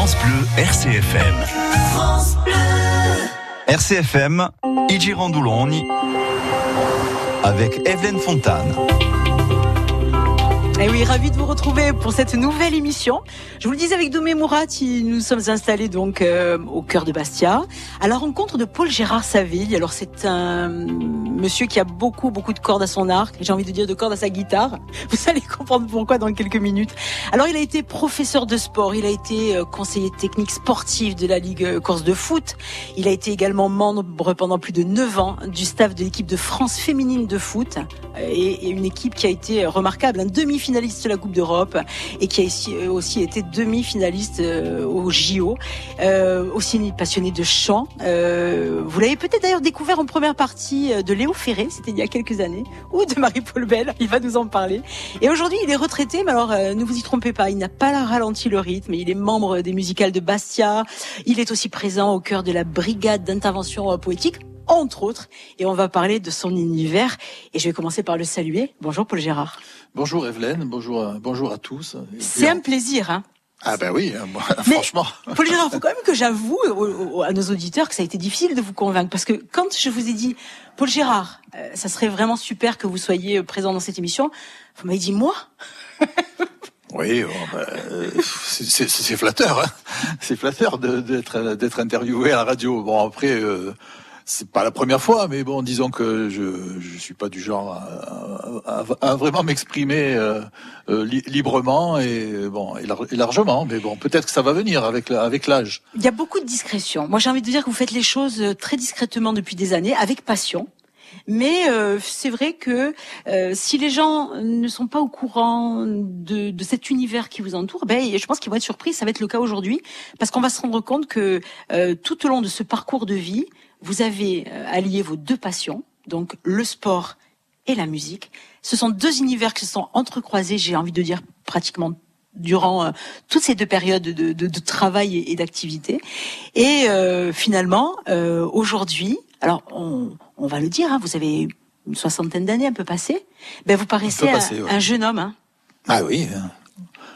France Bleu RCFM. France Bleu. RCFM, I avec Evelyne Fontane. Et oui, ravi de vous retrouver pour cette nouvelle émission. Je vous le disais avec Domé Mourati, nous sommes installés donc euh, au cœur de Bastia, à la rencontre de Paul Gérard Saville. Alors c'est un monsieur qui a beaucoup beaucoup de cordes à son arc, j'ai envie de dire de cordes à sa guitare. Vous allez comprendre pourquoi dans quelques minutes. Alors il a été professeur de sport, il a été euh, conseiller technique sportif de la Ligue euh, Corse de foot. Il a été également membre pendant plus de 9 ans du staff de l'équipe de France féminine de foot et, une équipe qui a été remarquable, un demi-finaliste de la Coupe d'Europe et qui a aussi été demi-finaliste euh, au JO. Euh, aussi passionné de chant. Euh, vous l'avez peut-être d'ailleurs découvert en première partie de Léo Ferré, c'était il y a quelques années, ou de Marie-Paul Bell, il va nous en parler. Et aujourd'hui, il est retraité, mais alors ne vous y trompez pas, il n'a pas ralenti le rythme, il est membre des musicales de Bastia, il est aussi présent au cœur de la brigade d'intervention poétique entre autres, et on va parler de son univers. Et je vais commencer par le saluer. Bonjour Paul Gérard. Bonjour Evelyne, bonjour, bonjour à tous. C'est un plaisir, hein. Ah ben oui, euh, franchement. Paul Gérard, il faut quand même que j'avoue à nos auditeurs que ça a été difficile de vous convaincre parce que quand je vous ai dit Paul Gérard, euh, ça serait vraiment super que vous soyez présent dans cette émission, vous m'avez dit moi? Oui, ben, c'est flatteur, hein c'est flatteur d'être d'être interviewé à la radio. Bon après, euh, c'est pas la première fois, mais bon, disons que je je suis pas du genre à, à, vraiment m'exprimer euh, euh, librement et bon et, largement, mais bon, peut-être que ça va venir avec avec l'âge. Il y a beaucoup de discrétion. Moi, j'ai envie de dire que vous faites les choses euh, très discrètement depuis des années, avec passion. Mais c'est vrai que si les gens ne sont pas au courant de, de cet univers qui vous entoure, ben, je pense qu'ils vont être surpris. Ça va être le cas aujourd'hui, parce qu'on va se rendre compte que tout au long de ce parcours de vie, vous avez euh, allié vos deux passions, donc le sport et la musique. Ce sont deux univers qui se sont entrecroisés, j'ai envie de dire pratiquement durant euh, toutes ces deux périodes de, de, de travail et, d'activité. Et euh, finalement, euh, aujourd'hui, alors on, on, va le dire, hein, vous avez une soixantaine d'années un peu passé, ben vous paraissez un, jeune homme. Hein. Ah oui.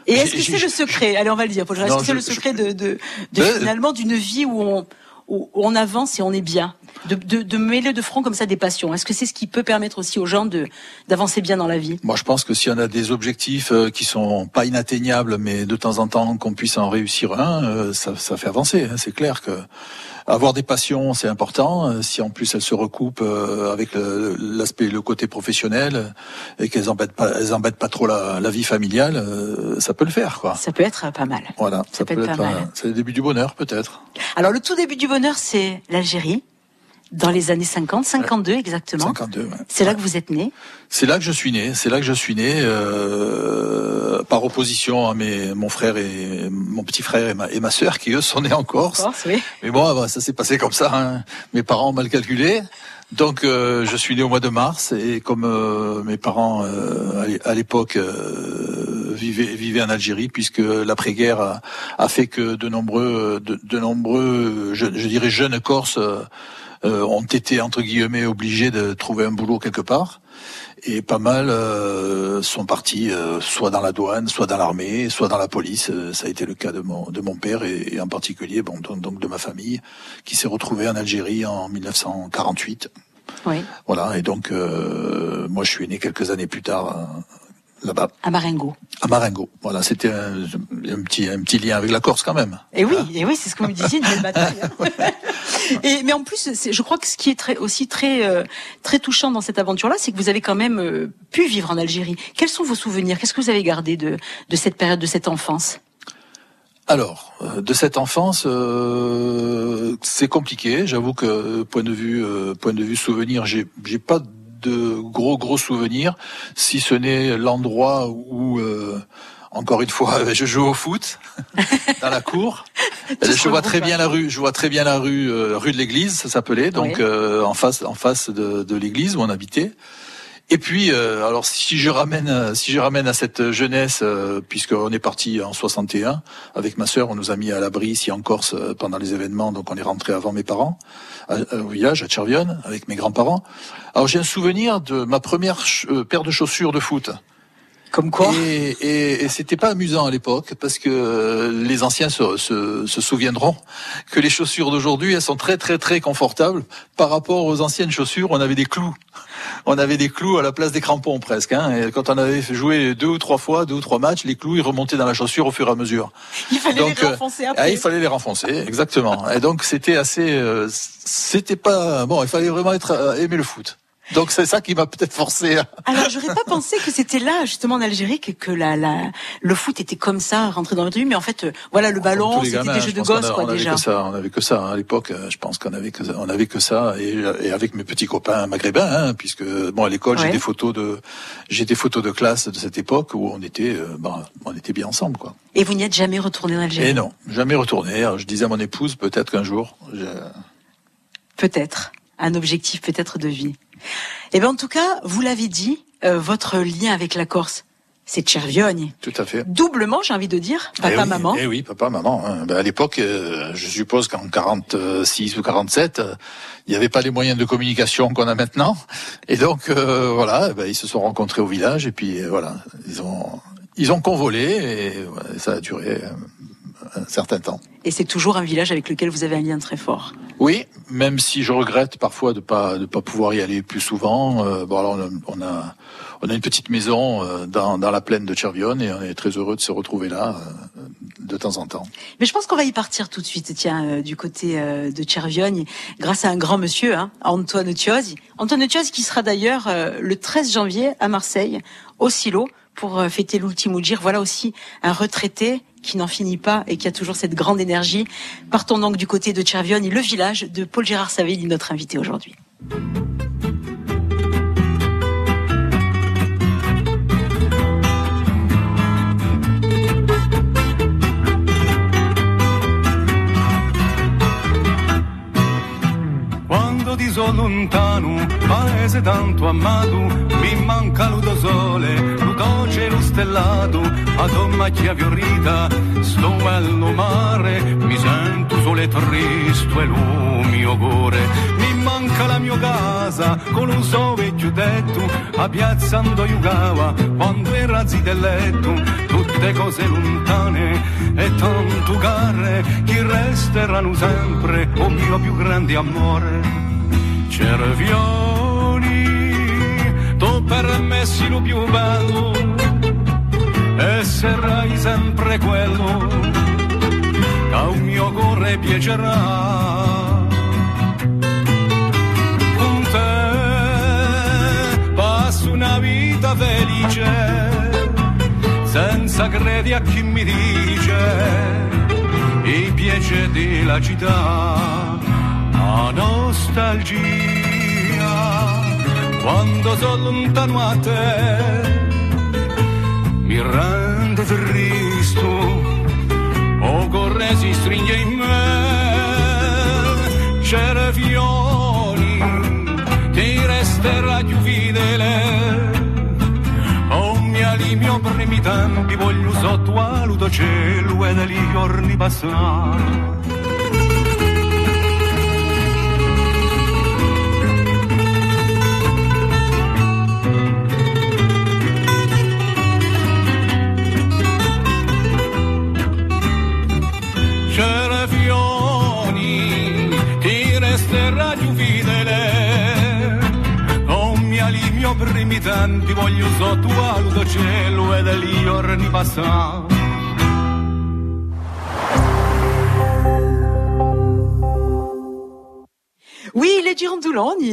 Et est-ce que c'est le secret? Allez, on va le dire. Est-ce que c'est le secret de, de, de finalement d'une vie où on on avance et on est bien de, de, de, mêler de front comme ça des passions Est-ce que c'est ce qui peut permettre aussi aux gens de d'avancer bien dans la vie? Moi, je pense que si on a des objectifs euh, qui sont pas inatteignables, mais de temps en temps qu'on puisse en réussir un, euh, ça, ça fait avancer. Hein. C'est clair que avoir des passions, c'est important. Euh, si en plus elles se recoupent avec l'aspect, le, côté professionnel, et qu'elles embêtent pas, elles embêtent pas trop la, la vie familiale, ça peut le faire, quoi. Ça peut être pas mal. Voilà, ça, peut, être, pas mal. C'est le début du bonheur, peut-être. Alors le tout début du bonheur, c'est l'Algérie. Dans les années 50, 52 exactement. 52, ouais. C'est là que vous êtes né. C'est là que je suis né. C'est là que je suis né, euh, par opposition à mes, mon frère et mon petit frère et ma, et ma sœur qui eux sont nés en Corse. Corse oui. Mais bon, bah, ça s'est passé comme ça. Hein. Mes parents ont mal calculé. Donc euh, je suis né au mois de mars et comme euh, mes parents euh, à l'époque euh, vivaient, vivaient en Algérie puisque l'après-guerre a, a, fait que de nombreux de, de nombreux je, je, dirais jeunes Corses euh, ont été entre guillemets obligés de trouver un boulot quelque part et pas mal euh, sont partis euh, soit dans la douane, soit dans l'armée, soit dans la police. ça a été le cas de mon de mon père et, en particulier bon donc, de ma famille qui s'est retrouvée en Algérie en 1948. Oui. Voilà et donc moi je suis né quelques années plus tard là-bas. À Marengo. À Marengo. Voilà, c'était un, petit, un petit lien avec la Corse quand même. Et oui, et oui, c'est ce que vous me disiez, une belle bataille. et, mais en plus, je crois que ce qui est très, aussi très, euh, très touchant dans cette aventure-là, c'est que vous avez quand même euh, pu vivre en Algérie. Quels sont vos souvenirs? Qu'est-ce que vous avez gardé de, de cette période, de cette enfance? Alors, euh, de cette enfance, c'est compliqué. J'avoue que point de vue, point de vue souvenir, j'ai, j'ai pas de gros gros souvenirs, si ce n'est l'endroit où euh, encore une fois, je joue au foot dans la cour. je vois très bien la rue. Je vois très bien la rue, euh, rue de l'église, ça s'appelait, donc euh, en face, en face de, de l'église où on habitait. Et puis, euh, alors si je ramène, si je ramène à cette jeunesse, euh, puisqu'on est parti en 61 avec ma sœur, on nous a mis à l'abri ici en Corse euh, pendant les événements, donc on est rentré avant mes parents au village à Chervionne avec mes grands-parents. Alors j'ai un souvenir de ma première paire de chaussures de foot. Comme quoi Et, et, et c'était pas amusant à l'époque parce que euh, les anciens se, se, se souviendront que les chaussures d'aujourd'hui elles sont très très très confortables par rapport aux anciennes chaussures. On avait des clous, on avait des clous à la place des crampons presque. Hein, et quand on avait joué deux ou trois fois, deux ou trois matchs, les clous ils remontaient dans la chaussure au fur et à mesure. Il fallait donc, les renfoncer après. Ah, il fallait les renfoncer, exactement. et donc c'était assez, euh, c'était pas bon. Il fallait vraiment être euh, aimer le foot. Donc c'est ça qui m'a peut-être forcé. À... Alors j'aurais pas pensé que c'était là justement en Algérie que, que la, la, le foot était comme ça, rentré dans notre vie. Mais en fait, euh, voilà le ballon, c'était des jeux de gosses quoi on déjà. Avait que ça, on avait que ça hein. à l'époque. Euh, je pense qu'on avait que on avait que ça et, et avec mes petits copains maghrébins, hein, puisque bon à l'école j'ai des photos de j'ai des photos de classe de cette époque où on était euh, ben, on était bien ensemble quoi. Et vous n'y êtes jamais retourné en Algérie? Et non, jamais retourné. Alors, je disais à mon épouse peut-être qu'un jour. Je... Peut-être un objectif peut-être de vie. Eh bien, en tout cas, vous l'avez dit, euh, votre lien avec la Corse, c'est Cherviogne. Tout à fait. Doublement, j'ai envie de dire, papa, eh oui, maman. Eh oui, papa, maman. Hein. Ben, à l'époque, euh, je suppose qu'en 46 ou 47, euh, il n'y avait pas les moyens de communication qu'on a maintenant. Et donc, euh, voilà, ben, ils se sont rencontrés au village et puis voilà, ils ont ils ont convolé et ça a duré un certain temps. Et c'est toujours un village avec lequel vous avez un lien très fort. Oui, même si je regrette parfois de pas de pas pouvoir y aller plus souvent. Euh, bon alors on a on a une petite maison euh, dans, dans la plaine de Chervionne et on est très heureux de se retrouver là euh, de temps en temps. Mais je pense qu'on va y partir tout de suite, tiens, euh, du côté de Chervionne, grâce à un grand monsieur, hein, Antoine Thiosi. Antoine Thiosi qui sera d'ailleurs le 13 janvier à Marseille, au Silo, pour fêter l'ultimo gir. Voilà aussi un retraité qui n'en finit pas et qui a toujours cette grande énergie. Partons donc du côté de Chervionne, le village de Paul Gérard Savelli, notre invité aujourd'hui. Ti so lontano, paese tanto amato, mi manca lo sole, lo dolce lo stellato, a macchia fiorita, sto bello mare, mi sento solo e triste e lo mio cuore, mi manca la mia casa, con lo so vecchio tetto, a piazza ando giocava, quando era zitto letto, tutte cose lontane e tanto care, che resteranno sempre, o mio più grande amore. Cervioni, tu per me sei lo più bello e sarai sempre quello che un mio cuore piacerà. Con te passo una vita felice senza credi a chi mi dice i piaceri della città la nostalgia quando sono lontano a te mi rende triste o corre si stringe in me c'era fiori ti resterà più fedele. O mi alimio primi tempi voglio sotto aluto cielo e degli giorni passati abitanti voglio sotto al cielo ed lì orni passati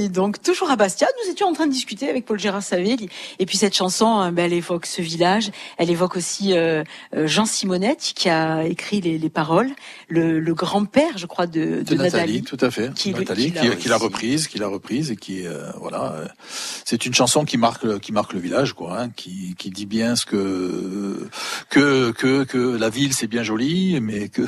donc toujours à Bastia. Nous étions en train de discuter avec Paul Gérard Savelli. Et puis cette chanson, ben, elle évoque ce village. Elle évoque aussi euh, Jean Simonette qui a écrit les, les paroles. Le, le grand-père, je crois, de, de, de Nathalie, Nathalie. Tout à fait. Qui, Nathalie, qui, qui l'a reprise, qui l'a reprise et qui, euh, voilà. C'est une chanson qui marque, qui marque le village, quoi. Hein, qui, qui dit bien ce que que que que la ville c'est bien joli, mais que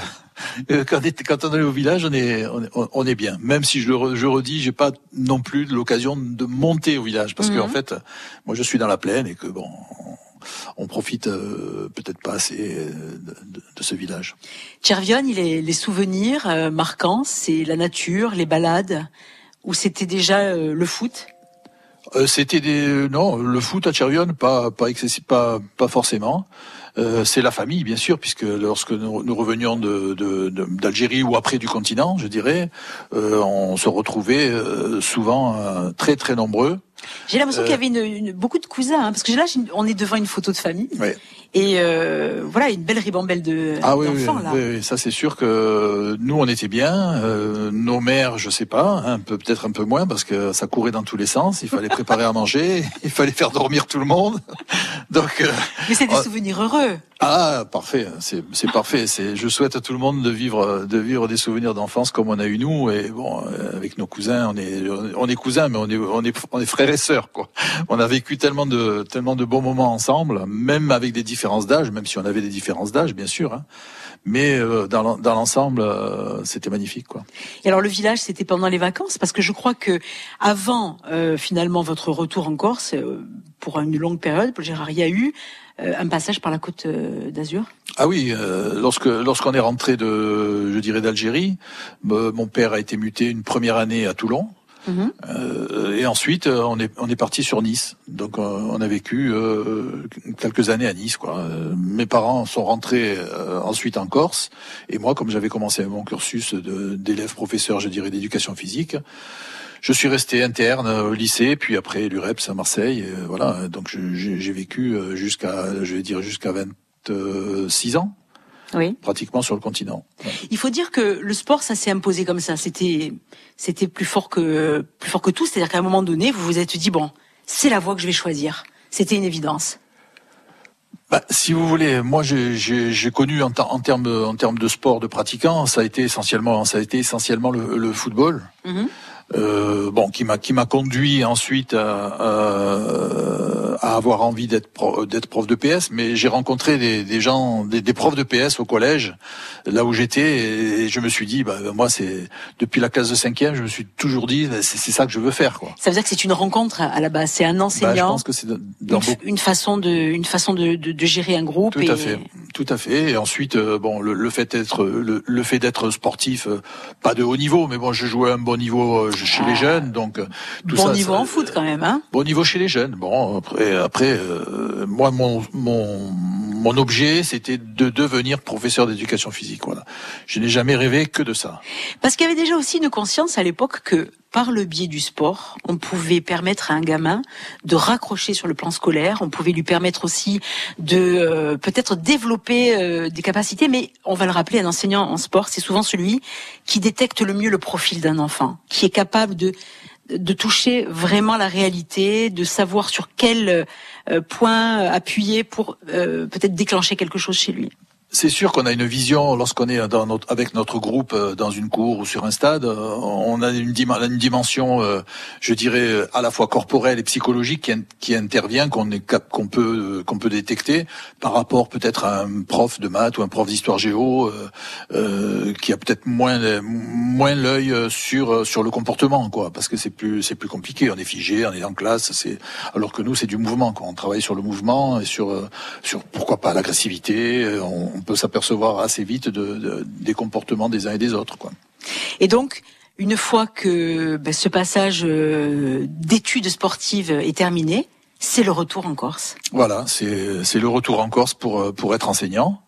quand, quand on est au village, on est, on, on est bien. Même si je le je redis, j'ai pas non plus l'occasion de monter au village parce mmh. que en fait, moi je suis dans la plaine et que bon, on profite euh, peut-être pas assez de, de, de, ce village. Chervionne, il est les souvenirs euh, marquants, c'est la nature, les balades, où c'était déjà euh, le foot? euh, c'était des non le foot à Chervion pas pas excessif pas pas forcément. Euh, c'est la famille, bien sûr, puisque lorsque nous, revenions d'Algérie ou après du continent, je dirais, euh, on se retrouvait euh, souvent très très nombreux. J'ai l'impression qu'il y avait une, beaucoup de cousins, hein, parce que là, on est devant une photo de famille. Et euh, voilà, une belle ribambelle de ah oui, oui, là. Oui, ça c'est sûr que nous on était bien. Euh, nos mères, je sais pas, un peu peut-être un peu moins parce que ça courait dans tous les sens. Il fallait préparer à manger, il fallait faire dormir tout le monde. Donc. Euh, Mais c'est des souvenirs heureux. Ah parfait, c'est parfait. Je souhaite à tout le monde de vivre de vivre des souvenirs d'enfance comme on a eu nous et bon euh, avec nos cousins on est on est cousins mais on est on est on est frères et sœurs quoi. On a vécu tellement de tellement de bons moments ensemble, même avec des différences d'âge, même si on avait des différences d'âge bien sûr. Hein. Mais euh, dans l'ensemble, euh, c'était magnifique, quoi. Et alors le village, c'était pendant les vacances, parce que je crois que avant finalement votre retour en Corse, pour une longue période, Paul Gérard, il y a eu euh, un passage par la côte euh, d'Azur? Ah oui, euh, lorsque lorsqu'on est rentré de, je dirais d'Algérie, mon père a été muté une première année à Toulon. Mhm. et ensuite, on est on est parti sur Nice. Donc, on a vécu quelques années à Nice. Quoi. mes parents sont rentrés ensuite en Corse, et moi, comme j'avais commencé mon cursus d'élève professeur, je dirais d'éducation physique, je suis resté interne au lycée, puis après l'UREPS à Marseille. voilà, donc j'ai vécu euh, jusqu'à, je vais dire jusqu'à 26 ans. Oui. Pratiquement sur le continent. Il faut dire que le sport, ça s'est imposé comme ça. C'était, c'était plus fort que, plus fort que tout. C'est-à-dire qu'à un moment donné, vous vous êtes dit bon, c'est la voie que je vais choisir. C'était une évidence. Bah, si vous voulez, moi j'ai connu en, en, termes en termes de sport de pratiquants, ça a été essentiellement ça a été essentiellement le, football. Mm-hmm. Euh, bon, qui m'a qui m'a conduit ensuite à, à, avoir envie d'être d'être prof de PS. Mais j'ai rencontré des, des gens, des, des, profs de PS au collège, là où j'étais, et, je me suis dit, bah, moi c'est depuis la classe de cinquième, je me suis toujours dit, bah, c'est ça que je veux faire. Quoi. Ça veut dire que c'est une rencontre à la base, c'est un enseignant. Bah, je pense que c'est une, une, façon de une façon de, de, de gérer un groupe. Tout à fait, tout à fait. Et ensuite, euh, bon, le, le fait d'être le, le, fait d'être sportif, euh, pas de haut niveau, mais bon, je jouais à un bon niveau chez les ah. jeunes, donc euh, tout bon niveau en foot quand même, hein Bon niveau chez les jeunes. Bon après, après, euh, moi mon mon mon objet c'était de devenir professeur d'éducation physique. Voilà. Je n'ai jamais rêvé que de ça. Parce qu'il y avait déjà aussi une conscience à l'époque que par le biais du sport, on pouvait permettre à un gamin de raccrocher sur le plan scolaire, on pouvait lui permettre aussi de euh, peut-être développer euh, des capacités, mais on va le rappeler, un enseignant en sport, c'est souvent celui qui détecte le mieux le profil d'un enfant, qui est capable de de toucher vraiment la réalité, de savoir sur quel euh, point appuyer pour peut-être déclencher quelque chose chez lui. C'est sûr qu'on a une vision lorsqu'on est dans notre, avec notre groupe euh, dans une cour ou sur un stade. Euh, on a une, dimension, euh, je dirais, à la fois corporelle et psychologique qui, qui intervient, qu'on peut peut détecter par rapport peut-être à un prof de maths ou un prof d'histoire géo euh, qui a peut-être moins moins l'œil sur sur le comportement, quoi, parce que c'est plus plus compliqué. On est figé, on est en classe, alors que nous c'est du mouvement. Quoi. On travaille sur le mouvement et sur sur pourquoi pas l'agressivité. On, peut s'apercevoir assez vite de, des comportements des uns et des autres. Quoi. Et donc, une fois que ben, ce passage euh, d'études sportives est terminé, c'est le retour en Corse. Voilà, c'est le retour en Corse pour euh, pour être enseignant.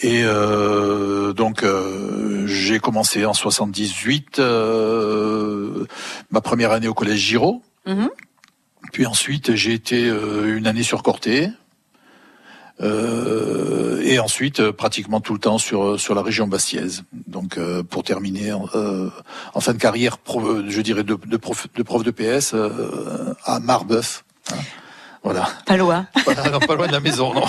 Et euh, donc euh, j'ai commencé en 78 euh, ma première année au collège Giraud. Mm-hmm. Puis ensuite j'ai été une année sur Corté. Euh, et ensuite euh, pratiquement tout le temps sur euh, sur la région bastiaise. Donc pour terminer en fin de carrière, je dirais de, de, prof, de prof de PS à Marbeuf. Hein. Voilà. Pas loin. pas loin de la maison, non.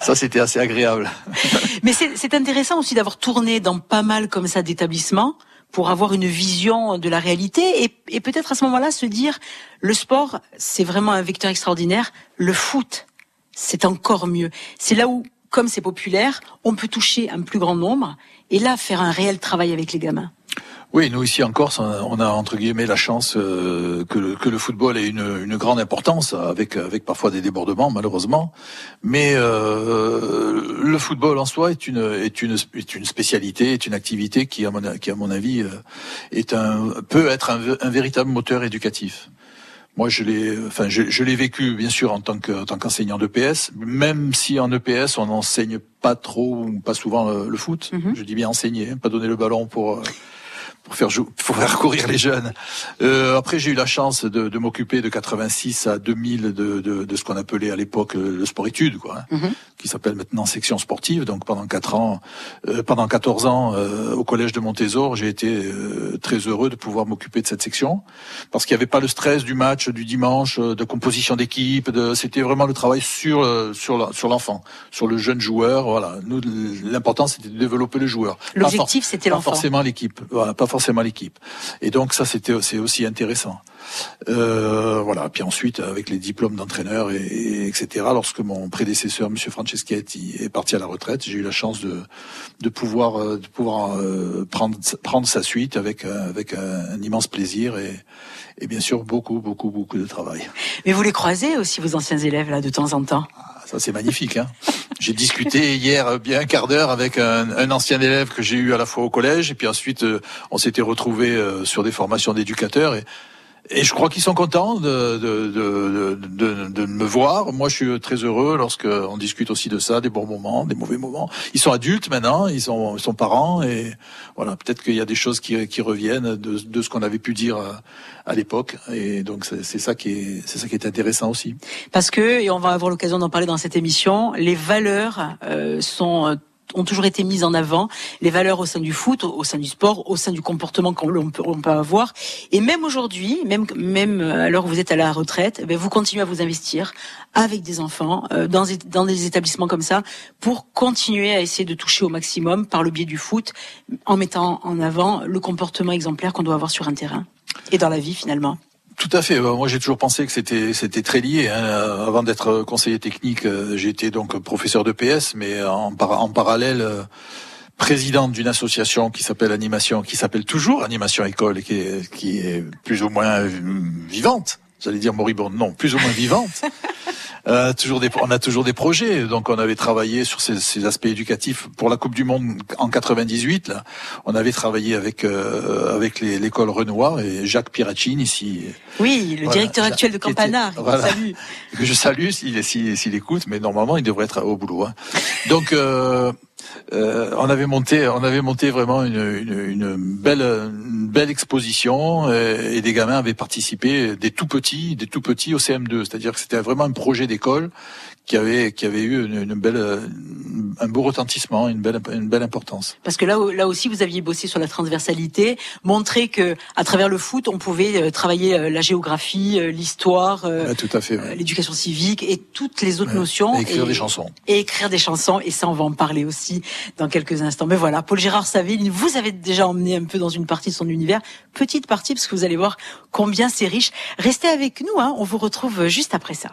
Ça, c'était assez agréable. Mais c'est intéressant aussi d'avoir tourné dans pas mal comme ça d'établissements pour avoir une vision de la réalité et, et peut-être à ce moment-là se dire le sport, c'est vraiment un vecteur extraordinaire. Le foot, c'est encore mieux. C'est là où, comme c'est populaire, on peut toucher un plus grand nombre et là faire un réel travail avec les gamins. Oui, nous ici en Corse, on a entre guillemets la chance euh, que, le, football ait une, grande importance, avec, avec parfois des débordements malheureusement. Mais euh, le football en soi est une, est, une, est une spécialité, est une activité qui, à mon, qui à mon avis, euh, est un, peut être un véritable moteur éducatif. Moi, je l'ai, enfin, je, l'ai vécu bien sûr en tant que, tant qu'enseignant d'EPS, même si en EPS on n'enseigne pas trop, pas souvent le, foot. Mhm. Je dis bien enseigner, hein, pas donner le ballon pour pour faire pour faire courir les jeunes. Euh, après, j'ai eu la chance de, de m'occuper de 86 à 2000 de, de, de ce qu'on appelait à l'époque le sport études, quoi, hein, mhm. qui s'appelle maintenant section sportive. Donc pendant quatre ans, euh, pendant 14 ans euh, au collège de Montésor, j'ai été euh, très heureux de pouvoir m'occuper de cette section parce qu'il n'y avait pas le stress du match du dimanche, de composition d'équipe. C'était vraiment le travail sur sur sur l'enfant, sur le jeune joueur. Voilà, nous l'important c'était de développer le joueur. L'objectif c'était l'enfant. Forcément l'équipe. Voilà, pas forcément l'équipe. Et donc ça, c'était c'est aussi intéressant. Euh, voilà. Puis ensuite, avec les diplômes d'entraîneur et, etc. Lorsque mon prédécesseur, Monsieur Franceschetti, est parti à la retraite, j'ai eu la chance de de pouvoir euh, de pouvoir euh, prendre prendre sa suite avec avec un, immense plaisir et et bien sûr beaucoup beaucoup beaucoup de travail. Mais vous les croisez aussi vos anciens élèves là de temps en temps? Ça c'est magnifique. Hein J'ai discuté hier bien un quart d'heure avec un, un, ancien élève que j'ai eu à la fois au collège et puis ensuite euh, on s'était retrouvé euh, sur des formations d'éducateurs et et je crois qu'ils sont contents de, de, de, de, me voir. Moi, je suis très heureux lorsqu'on discute aussi de ça, des bons moments, des mauvais moments. Ils sont adultes maintenant, ils sont, ils sont parents, et voilà, peut-être qu'il y a des choses qui, qui reviennent de, de ce qu'on avait pu dire à, à l'époque. Et donc, c'est ça qui est, c'est ça qui est intéressant aussi. Parce que, et on va avoir l'occasion d'en parler dans cette émission, les valeurs euh, sont ont toujours été mises en avant, les valeurs au sein du foot, au, sein du sport, au sein du comportement qu'on peut, peut, avoir. Et même aujourd'hui, même même alors que vous êtes à la retraite, eh vous continuez à vous investir avec des enfants euh, dans, dans des établissements comme ça pour continuer à essayer de toucher au maximum par le biais du foot, en mettant en avant le comportement exemplaire qu'on doit avoir sur un terrain et dans la vie finalement. Tout à fait. Moi, j'ai toujours pensé que c'était c'était très lié. Hein. Avant d'être conseiller technique, euh, j'étais donc professeur de PS, mais en, en parallèle euh, président d'une association qui s'appelle Animation, qui s'appelle toujours Animation École, qui est, qui est plus ou moins vivante. J'allais dire moribonde, non, plus ou moins vivante. Euh, toujours des, on a toujours des projets. Donc on avait travaillé sur ces, ces, aspects éducatifs pour la Coupe du Monde en 98. Là, on avait travaillé avec euh, avec l'école Renoir et Jacques Piracine ici. Oui, le directeur actuel de Campana. Voilà, salue. je salue s'il s'il écoute, mais normalement il devrait être au boulot. Hein. Donc euh, euh, on avait monté, on avait monté vraiment une, une, une belle, une belle exposition et, et, des gamins avaient participé, des tout petits, des tout petits au CM2. C'est-à-dire que c'était vraiment un projet d'école qui avait qui avait eu une, belle un beau retentissement, une belle une belle importance. Parce que là là aussi vous aviez bossé sur la transversalité, montrer que à travers le foot on pouvait euh, travailler euh, la géographie, euh, l'histoire, tout à fait, l'éducation civique et toutes les autres notions. Et écrire des chansons. Et écrire des chansons et ça on va en parler aussi dans quelques instants. Mais voilà, Paul Gérard Saville, vous avez déjà emmené un peu dans une partie de son univers, petite partie parce que vous allez voir combien c'est riche. Restez avec nous, hein, on vous retrouve juste après ça.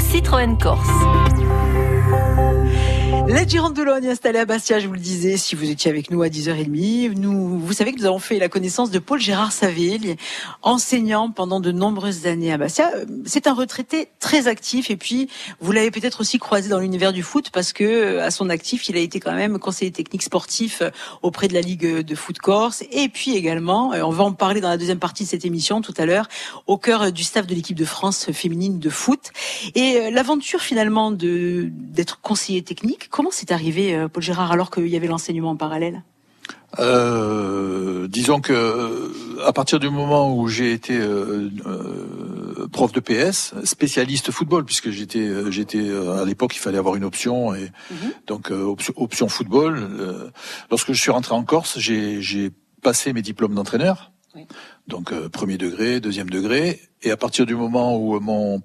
Citroën Corse. La Girondoulogne installée à Bastia, je vous le disais, si vous étiez avec nous à 10h30, nous, vous savez que nous avons fait la connaissance de Paul Gérard Saville, enseignant pendant de nombreuses années à Bastia. C'est un retraité très actif et puis vous l'avez peut-être aussi croisé dans l'univers du foot parce que à son actif, il a été quand même conseiller technique sportif auprès de la Ligue de foot Corse et puis également, on va en parler dans la deuxième partie de cette émission tout à l'heure, au cœur du staff de l'équipe de France féminine de foot. Et l'aventure finalement de d'être conseiller technique, Comment c'est arrivé, euh, Paul Gérard, alors qu'il y avait l'enseignement en parallèle? Euh, disons que à partir du moment où j'ai été euh, prof de PS, spécialiste football, puisque j'étais j'étais à l'époque il fallait avoir une option et mhm. donc option, football. lorsque je suis rentré en Corse, j'ai passé mes diplômes d'entraîneur, donc premier degré, deuxième degré, et à partir du moment où mon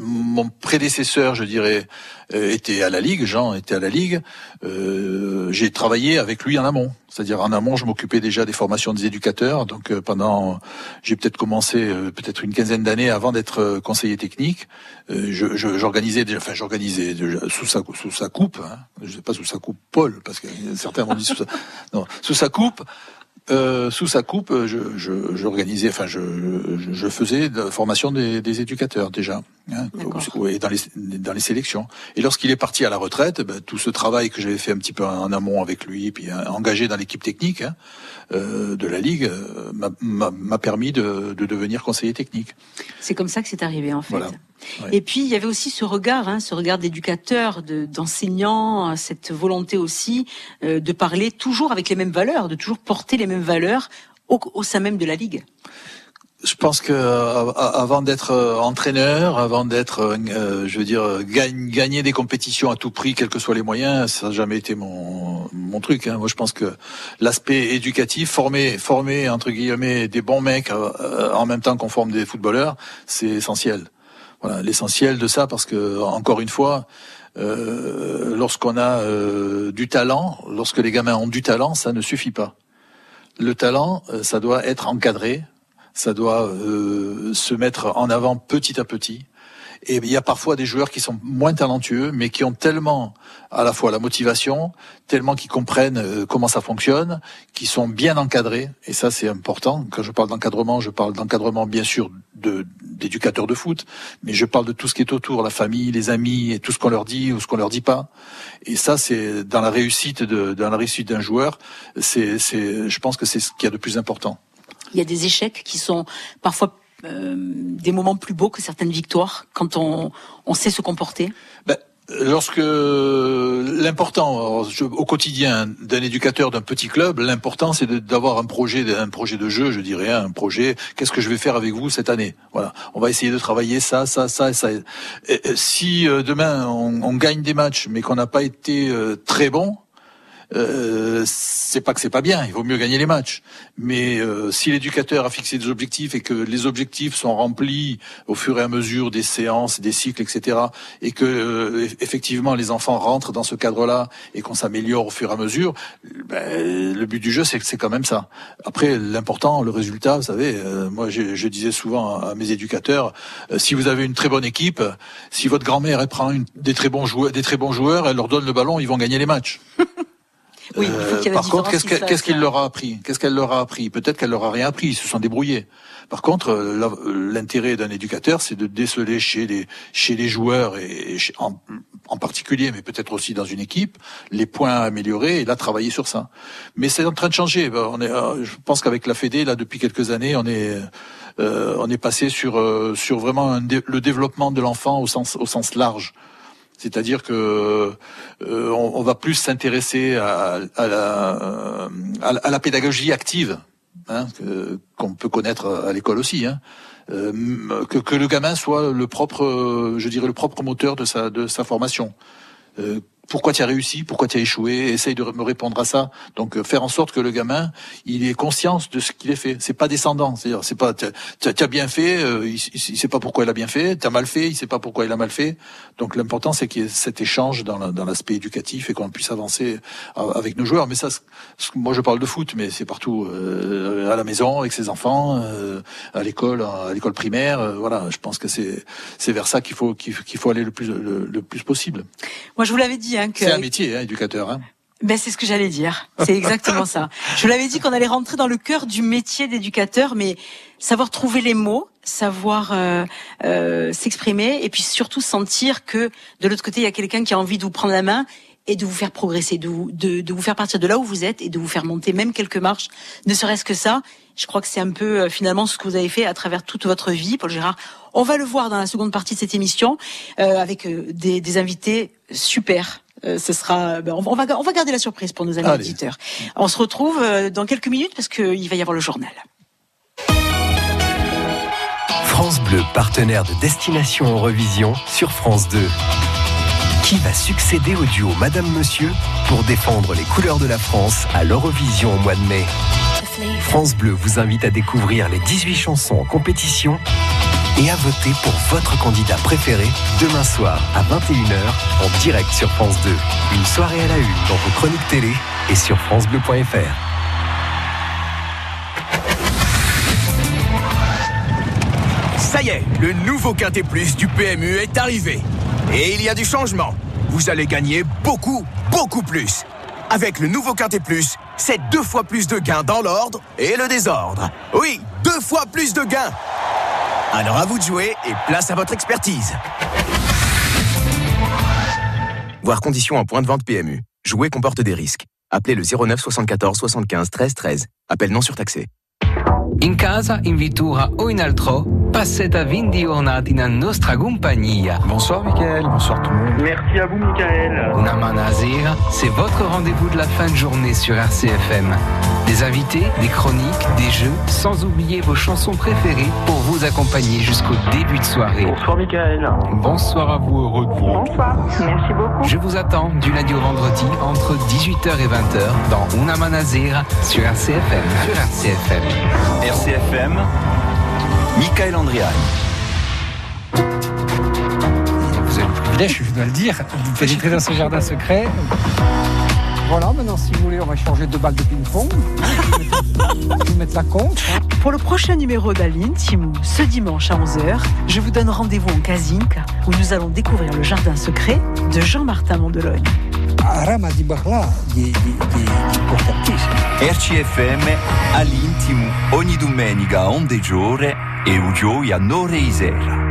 mon prédécesseur, je dirais, euh, était à la Ligue, Jean était à la Ligue, euh, j'ai travaillé avec lui en amont. C'est-à-dire en amont, je m'occupais déjà des formations des éducateurs. Donc euh, pendant, j'ai peut-être commencé peut-être une quinzaine d'années avant d'être conseiller technique. j'organisais déjà, enfin j'organisais sous sa sous sa coupe, hein, je sais pas sous sa coupe Paul, parce que certains m'ont dit sous sa, non, sous sa coupe. Euh, sous sa coupe, j'organisais, enfin, je, je, faisais de la formation des, des éducateurs déjà, hein, et dans les, dans les sélections. Et lorsqu'il est parti à la retraite, ben, tout ce travail que j'avais fait un petit peu en amont avec lui, puis hein, engagé dans l'équipe technique hein, euh, de la ligue, euh, m'a permis de, de, devenir conseiller technique. C'est comme ça que c'est arrivé en fait. Et puis il y avait aussi ce regard, hein, ce regard d'éducateur, d'enseignant, cette volonté aussi euh, de parler toujours avec les mêmes valeurs, de toujours porter les mêmes valeurs au, sein même de la ligue. Je pense que euh, avant d'être euh, entraîneur, avant d'être, je veux dire, gagner des compétitions à tout prix, quels que soient les moyens, ça n'a jamais été mon, mon truc. Hein. Moi, je pense que l'aspect éducatif, former, former entre guillemets des bons mecs en même temps qu'on forme des footballeurs, c'est essentiel. Voilà, l'essentiel de ça, parce que encore une fois, euh, lorsqu'on a euh, du talent, lorsque les gamins ont du talent, ça ne suffit pas. Le talent, euh, ça doit être encadré, ça doit se mettre en avant petit à petit. Et il y a parfois des joueurs qui sont moins talentueux, mais qui ont tellement à la fois la motivation, tellement qu'ils comprennent euh, comment ça fonctionne, qui sont bien encadrés. Et ça, c'est important. Quand je parle d'encadrement, je parle d'encadrement bien sûr d'éducateurs de foot, mais je parle de tout ce qui est autour, la famille, les amis, et tout ce qu'on leur dit ou ce qu'on leur dit pas. Et ça, c'est dans la réussite de dans la réussite d'un joueur, c'est c'est je pense que c'est ce qu'il y a de plus important. Il y a des échecs qui sont parfois euh, des moments plus beaux que certaines victoires quand on, on sait se comporter ben, Lorsque l'important au quotidien d'un éducateur d'un petit club, l'important c'est d'avoir un projet, un projet de jeu, je dirais, hein, un projet. Qu'est-ce que je vais faire avec vous cette année? Voilà, on va essayer de travailler ça, ça, ça, ça. si euh, demain on, on, gagne des matchs, mais qu'on n'a pas été euh, très bon, euh, c'est pas que c'est pas bien, il vaut mieux gagner les matchs. Mais euh, si l'éducateur a fixé des objectifs et que les objectifs sont remplis au fur et à mesure des séances, des cycles, etc., et que euh, effectivement les enfants rentrent dans ce cadre-là et qu'on s'améliore au fur et à mesure, ben, le but du jeu c'est c'est quand même ça. Après l'important, le résultat, vous savez, moi je, disais souvent à mes éducateurs, si vous avez une très bonne équipe, si votre grand-mère prend des très bons joueurs, elle leur donne le ballon, ils vont gagner les matchs. Oui, euh, par contre, qu'est-ce qu'il leur a appris? Qu'est-ce qu'elle leur a appris? Peut-être qu'elle leur a rien appris. Ils se sont débrouillés. Par contre, euh, l'intérêt d'un éducateur, c'est de déceler chez les chez les joueurs et en, en, particulier, mais peut-être aussi dans une équipe, les points à améliorer et là travailler sur ça. Mais c'est en train de changer. On est, euh, je pense qu'avec la Fédé, là depuis quelques années, on est euh, on est passé sur sur vraiment le développement de l'enfant au sens au sens large. C'est-à-dire que euh, on, va plus s'intéresser à, à, la, pédagogie active, hein, qu'on peut connaître à l'école aussi. Hein. Euh, que, le gamin soit le propre, je dirais le propre moteur de sa de sa formation. Euh, pourquoi tu as réussi, pourquoi tu as échoué, essaye de me répondre à ça. Donc euh, faire en sorte que le gamin, il ait conscience de ce qu'il a fait. C'est pas descendant, c'est-à-dire c'est pas tu as, bien fait, euh, il, il, sait pas pourquoi il a bien fait, tu as mal fait, il sait pas pourquoi il a mal fait. Donc l'important c'est qu'il y ait cet échange dans l'aspect éducatif et qu'on puisse avancer euh, avec nos joueurs. Mais ça, moi je parle de foot, mais c'est partout à la maison avec ses enfants, à l'école, à l'école primaire. voilà, je pense que c'est vers ça qu'il faut qu'il faut aller le plus le plus possible. Moi je vous l'avais dit Hein, c'est un métier, hein, éducateur. Hein. Ben, c'est ce que j'allais dire. C'est exactement ça. Je l'avais dit qu'on allait rentrer dans le cœur du métier d'éducateur, mais savoir trouver les mots, savoir euh, euh, s'exprimer, et puis surtout sentir que de l'autre côté, il y a quelqu'un qui a envie de vous prendre la main et de vous faire progresser, de vous, de, de vous faire partir de là où vous êtes et de vous faire monter même quelques marches, ne serait-ce que ça. Je crois que c'est un peu euh, finalement ce que vous avez fait à travers toute votre vie, Paul Gérard. On va le voir dans la seconde partie de cette émission euh, avec des, des invités super. Euh, ce sera, ben, on, va, on va garder la surprise pour nos amis auditeurs. On se retrouve euh, dans quelques minutes parce qu'il va y avoir le journal. France Bleu, partenaire de Destination Eurovision sur France 2. Qui va succéder au duo Madame Monsieur pour défendre les couleurs de la France à l'Eurovision au mois de mai? France Bleu vous invite à découvrir les 18 chansons en compétition et à voter pour votre candidat préféré demain soir à 21h en direct sur France 2. Une soirée à la une dans vos chroniques télé et sur francebleu.fr. Ça y est, le nouveau Quintet Plus du PMU est arrivé. Et il y a du changement. Vous allez gagner beaucoup, beaucoup plus. Avec le nouveau Quintet Plus, c'est deux fois plus de gains dans l'ordre et le désordre. Oui, deux fois plus de gains. Alors à vous de jouer et place à votre expertise. Voir conditions en point de vente PMU. Jouer comporte des risques. Appelez le 09 74 75 13 13. Appel non surtaxé. In casa, in vittura o in altro, passez 20 giornate in nostra compagnia. Bonsoir Michael, bonsoir tout le monde. Merci à vous Michael. Una manazira, c'est votre rendez-vous de la fin de journée sur RCFM. Des invités, des chroniques, des jeux, sans oublier vos chansons préférées pour vous accompagner jusqu'au début de soirée. Bonsoir Michael. Bonsoir à vous, heureux de vous Bonsoir, merci beaucoup. Je vous attends du lundi au vendredi entre 18h et 20h dans Una Manazira sur RCFM. Sur RCFM. RCFM, Michael Andriani. Vous avez le privilège, je dois le dire, de pénétrer dans ce jardin secret. Voilà, maintenant, si vous voulez, on va changer de balle de ping-pong. Je vais vous mettre la compte. Hein. Pour le prochain numéro d'Aline Timou, ce dimanche à 11h, je vous donne rendez-vous en Casinque où nous allons découvrir le jardin secret de Jean-Martin Mondelogne. RCFM all'intimo ogni domenica a onde giore e ugioia nore isera.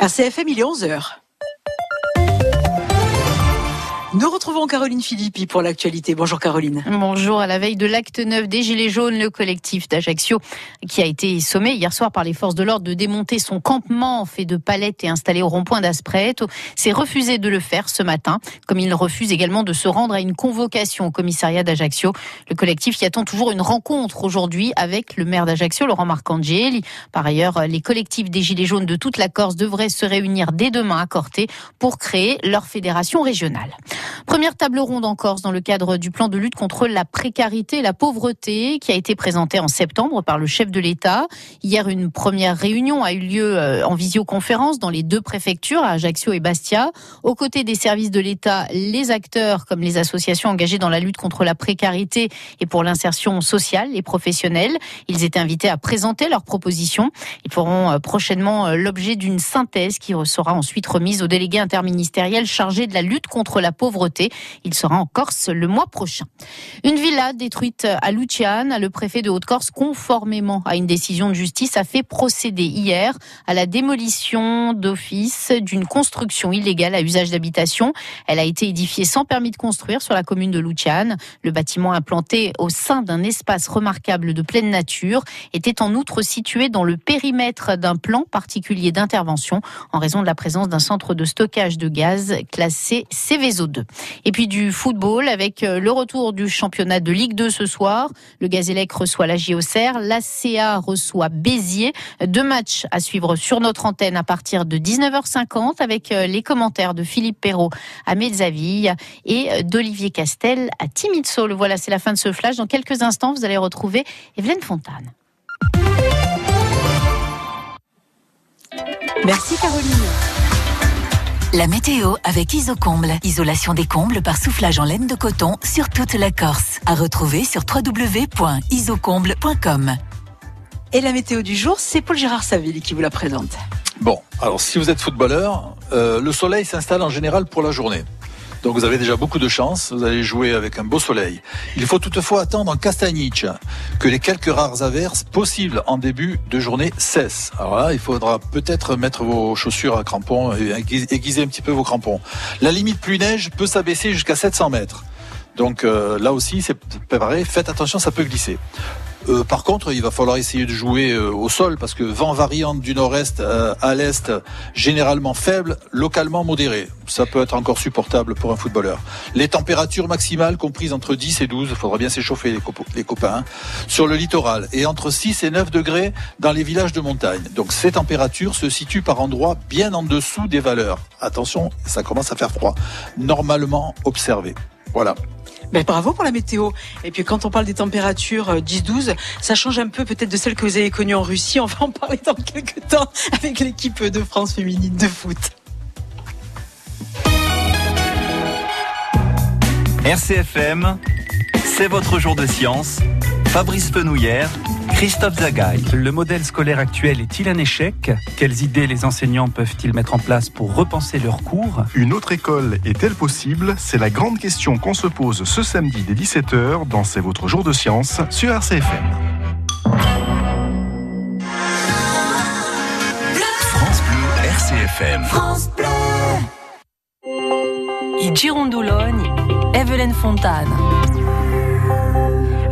RCFM, il est 11h. Nous retrouvons Caroline Philippi pour l'actualité. Bonjour Caroline. Bonjour. À la veille de l'acte 9 des Gilets jaunes, le collectif d'Ajaccio, qui a été sommé hier soir par les forces de l'ordre de démonter son campement fait de palettes et installé au rond-point d'Aspreto, s'est refusé de le faire ce matin, comme il refuse également de se rendre à une convocation au commissariat d'Ajaccio. Le collectif qui attend toujours une rencontre aujourd'hui avec le maire d'Ajaccio, Laurent Marcangeli. Par ailleurs, les collectifs des Gilets jaunes de toute la Corse devraient se réunir dès demain à Corté pour créer leur fédération régionale. Première table ronde en Corse dans le cadre du plan de lutte contre la précarité et la pauvreté qui a été présenté en septembre par le chef de l'État. Hier, une première réunion a eu lieu euh, en visioconférence dans les deux préfectures, à Ajaccio et Bastia. Aux côtés des services de l'État, les acteurs comme les associations engagées dans la lutte contre la précarité et pour l'insertion sociale et professionnelle. Ils étaient invités à présenter leurs propositions. Ils feront euh, prochainement euh, l'objet d'une synthèse qui sera ensuite remise au délégué interministériel chargé de la lutte contre la pauvreté il sera en Corse le mois prochain. Une villa détruite à Luciane, le préfet de Haute-Corse, conformément à une décision de justice, a fait procéder hier à la démolition d'office d'une construction illégale à usage d'habitation. Elle a été édifiée sans permis de construire sur la commune de Luciane. Le bâtiment implanté au sein d'un espace remarquable de pleine nature était en outre situé dans le périmètre d'un plan particulier d'intervention en raison de la présence d'un centre de stockage de gaz classé Céveso 2. 2. Et puis du football avec euh, le retour du championnat de Ligue 2 ce soir. Le Gazélec reçoit la JOCR, l'ACA reçoit Béziers. Deux matchs à suivre sur notre antenne à partir de 19h50 avec euh, les commentaires de Philippe Perrault à Mezzaville et d'Olivier Castel à Timidsaul. Voilà, c'est la fin de ce flash. Dans quelques instants, vous allez retrouver Evelyne Fontane. Merci Caroline. La météo avec Isocomble. Isolation des combles par soufflage en laine de coton sur toute la Corse. À retrouver sur www.isocomble.com. Et la météo du jour, c'est Paul Gérard Saville qui vous la présente. Bon, alors si vous êtes footballeur, euh, le soleil s'installe en général pour la journée. Donc vous avez déjà beaucoup de chance, vous allez jouer avec un beau soleil. Il faut toutefois attendre en Castagnic que les quelques rares averses possibles en début de journée cessent. Alors là, il faudra peut-être mettre vos chaussures à crampons et aiguiser un petit peu vos crampons. La limite plus neige peut s'abaisser jusqu'à 700 mètres. Donc euh, là aussi, c'est pareil, faites attention, ça peut glisser. Euh, par contre, il va falloir essayer de jouer euh, au sol parce que vent variant du nord-est euh, à l'est, généralement faible, localement modéré. Ça peut être encore supportable pour un footballeur. Les températures maximales comprises entre 10 et 12, il faudra bien s'échauffer les, copains, hein, sur le littoral et entre 6 et 9 degrés dans les villages de montagne. Donc ces températures se situent par endroits bien en dessous des valeurs. Attention, ça commence à faire froid. Normalement observé. Voilà. Ben, bravo pour la météo. Et puis quand on parle des températures 10-12, euh, ça change un peu peut-être de celles que vous avez connues en Russie. On va en parler dans quelques temps avec l'équipe de France féminine de foot. RCFM, c'est votre jour de science. Fabrice Fenouillère Christophe Zagaï. Le modèle scolaire actuel est-il un échec? Quelles idées les enseignants peuvent-ils mettre en place pour repenser leurs cours? Une autre école est-elle possible? C'est la grande question qu'on se pose ce samedi dès 17h dans C'est votre jour de science sur RCFM. France Bleu RCFM. France Bleu. I Girondologne, Evelyne Fontane.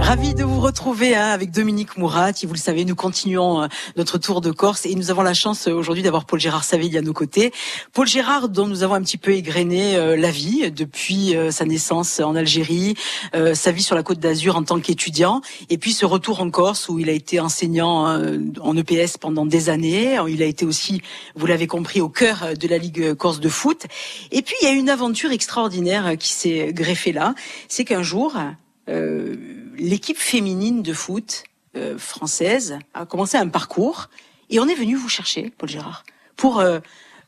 Ravi de vous retrouver hein, avec Dominique Mourat. Vous le savez, nous continuons euh, notre tour de Corse et nous avons la chance euh, aujourd'hui d'avoir Paul Gérard Savelli à nos côtés. Paul Gérard, dont nous avons un petit peu égrené euh, la vie depuis sa naissance en Algérie, sa vie sur la Côte d'Azur en tant qu'étudiant, et puis ce retour en Corse où il a été enseignant en EPS pendant des années. Il a été aussi, vous l'avez compris, au cœur de la Ligue Corse de foot. Et puis il y a une aventure extraordinaire qui s'est greffée là. C'est qu'un jour, euh, l'équipe féminine de foot euh, française a commencé un parcours et on est venu vous chercher, Paul Gérard, pour euh,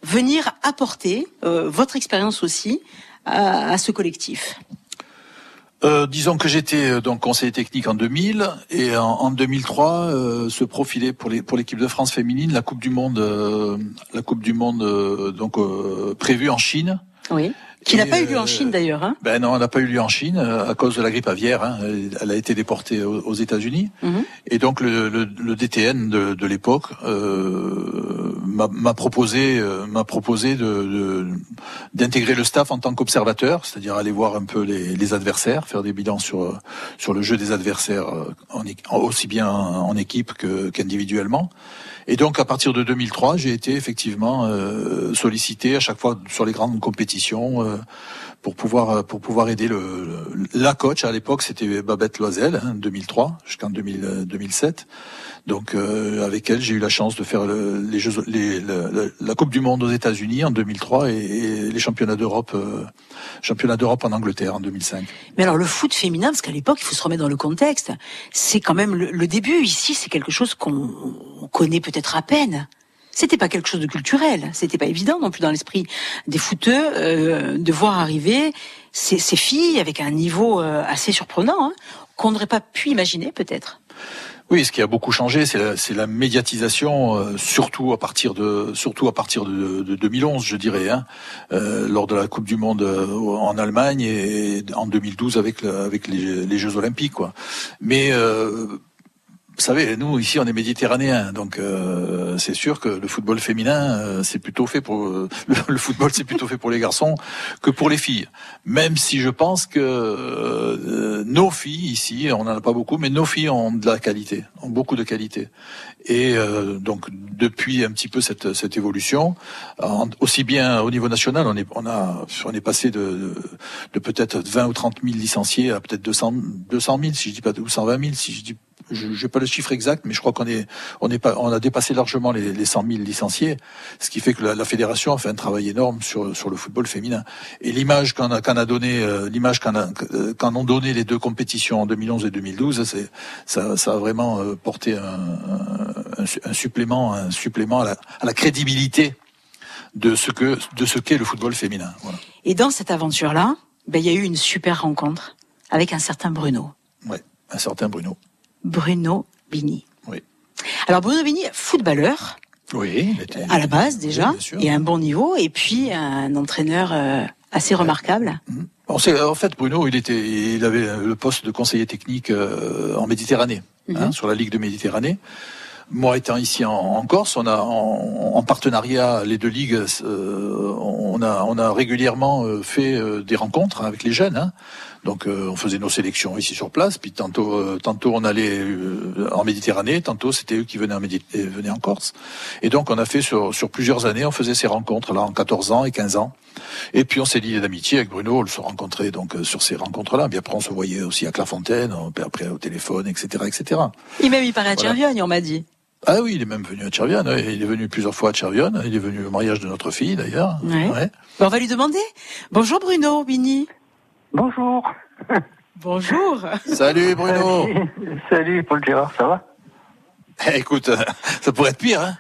venir apporter votre expérience aussi à, ce collectif. disons que j'étais donc conseiller technique en 2000 et en, 2003 se profilait pour les pour l'équipe de France féminine la Coupe du Monde la Coupe du Monde donc prévue en Chine. Oui. Qui n'a pas eu lieu en euh, Chine d'ailleurs. Hein ben non, elle n'a pas eu lieu en Chine euh, à cause de la grippe aviaire. Hein. Elle a été déportée aux, États-Unis. Mhm. Et donc le, le, le DTN de, de l'époque euh, m'a proposé, euh, m'a proposé de d'intégrer le staff en tant qu'observateur, c'est-à-dire aller voir un peu les, les, adversaires, faire des bilans sur sur le jeu des adversaires, en, aussi bien en équipe qu'individuellement. Et donc à partir de 2003, j'ai été effectivement euh, sollicité à chaque fois sur les grandes compétitions euh, pour pouvoir euh, pour pouvoir aider le, la coach. À l'époque c'était Babette Loisel hein, 2003 jusqu'en 2007 donc euh, avec elle j'ai eu la chance de faire le, les jeux les, la Coupe du Monde aux États-Unis en 2003 et, et les championnats d'Europe euh, championnats d'Europe en Angleterre en 2005 mais alors le foot féminin parce qu'à l'époque il faut se remettre dans le contexte c'est quand même le début. Ici c'est quelque chose qu'on connaît peut-être à peine c'était pas quelque chose de culturel, c'était pas évident non plus dans l'esprit des footeux euh, de voir arriver ces, ces, filles avec un niveau euh, assez surprenant hein, qu'on n'aurait pas pu imaginer peut-être. Oui, ce qui a beaucoup changé, c'est la, la, médiatisation, euh, surtout à partir de surtout à partir de, de 2011, je dirais, hein, euh, lors de la Coupe du Monde en Allemagne et en 2012 avec avec les, les Jeux Olympiques, quoi. Mais vous savez, nous ici on est méditerranéens, donc euh, c'est sûr que le football féminin euh, c'est plutôt fait pour euh, le, le football c'est plutôt fait pour les garçons que pour les filles. Même si je pense que euh, nos filles ici, on n'en a pas beaucoup, mais nos filles ont de la qualité, ont beaucoup de qualité. Et euh, donc depuis un petit peu cette, cette évolution, en- aussi bien au niveau national, on est on a on est passé de, de, de peut-être 20 ou 30 000 licenciés à peut-être 200 200 000 si je dis pas ou 120 000 si je dis je n'ai pas le chiffre exact, mais je crois qu'on est, on est pas, on a dépassé largement les, les 100 000 licenciés, ce qui fait que la, la fédération a fait un travail énorme sur sur le football féminin. Et l'image qu'en a, donné, euh, l'image qu'en a- euh, qu'en ont donné les deux compétitions en 2011 et 2012, c'est ça, ça a vraiment euh, porté un, un, un supplément, un supplément à la, à la crédibilité de ce que de ce qu'est le football féminin. Voilà. Et dans cette aventure-là, ben, il y a eu une super rencontre avec un certain Bruno. Ouais, un certain Bruno. Bruno Bini. Oui. Alors Bruno Bini, footballeur Oui, à la base déjà, Oui, et un bon niveau, et puis un entraîneur euh, assez remarquable. On sait, en fait, Bruno, il était, il avait le poste de conseiller technique euh, en Méditerranée, hein, Mhm. sur la Ligue de Méditerranée. Moi, étant ici en, en Corse, on a en, en partenariat les deux ligues, euh, on a on a régulièrement euh, fait euh, des rencontres avec les jeunes. hein. Donc, euh, on faisait nos sélections ici sur place, puis tantôt euh, tantôt on allait euh, en Méditerranée, tantôt c'était eux qui venaient en, venaient en Corse. Et donc, on a fait sur sur plusieurs années, on faisait ces rencontres là en 14 ans et 15 ans. Et puis on s'est lié d'amitié avec Bruno, on se rencontrait donc euh, sur ces rencontres-là. Puis après on se voyait aussi à Clairefontaine, après au téléphone, etc., etc. Et même il paraît à Voilà. Chervionne, on m'a dit. Ah oui, il est même venu à ouais. Il est venu plusieurs fois à Chervionne. Il est venu au mariage de notre fille d'ailleurs. Ouais. Ouais. On va lui demander. Bonjour Bruno Bini. Bonjour. Bonjour. Salut Bruno. Salut Paul Gérard, ça va? Eh, écoute, euh, ça pourrait être pire. Hein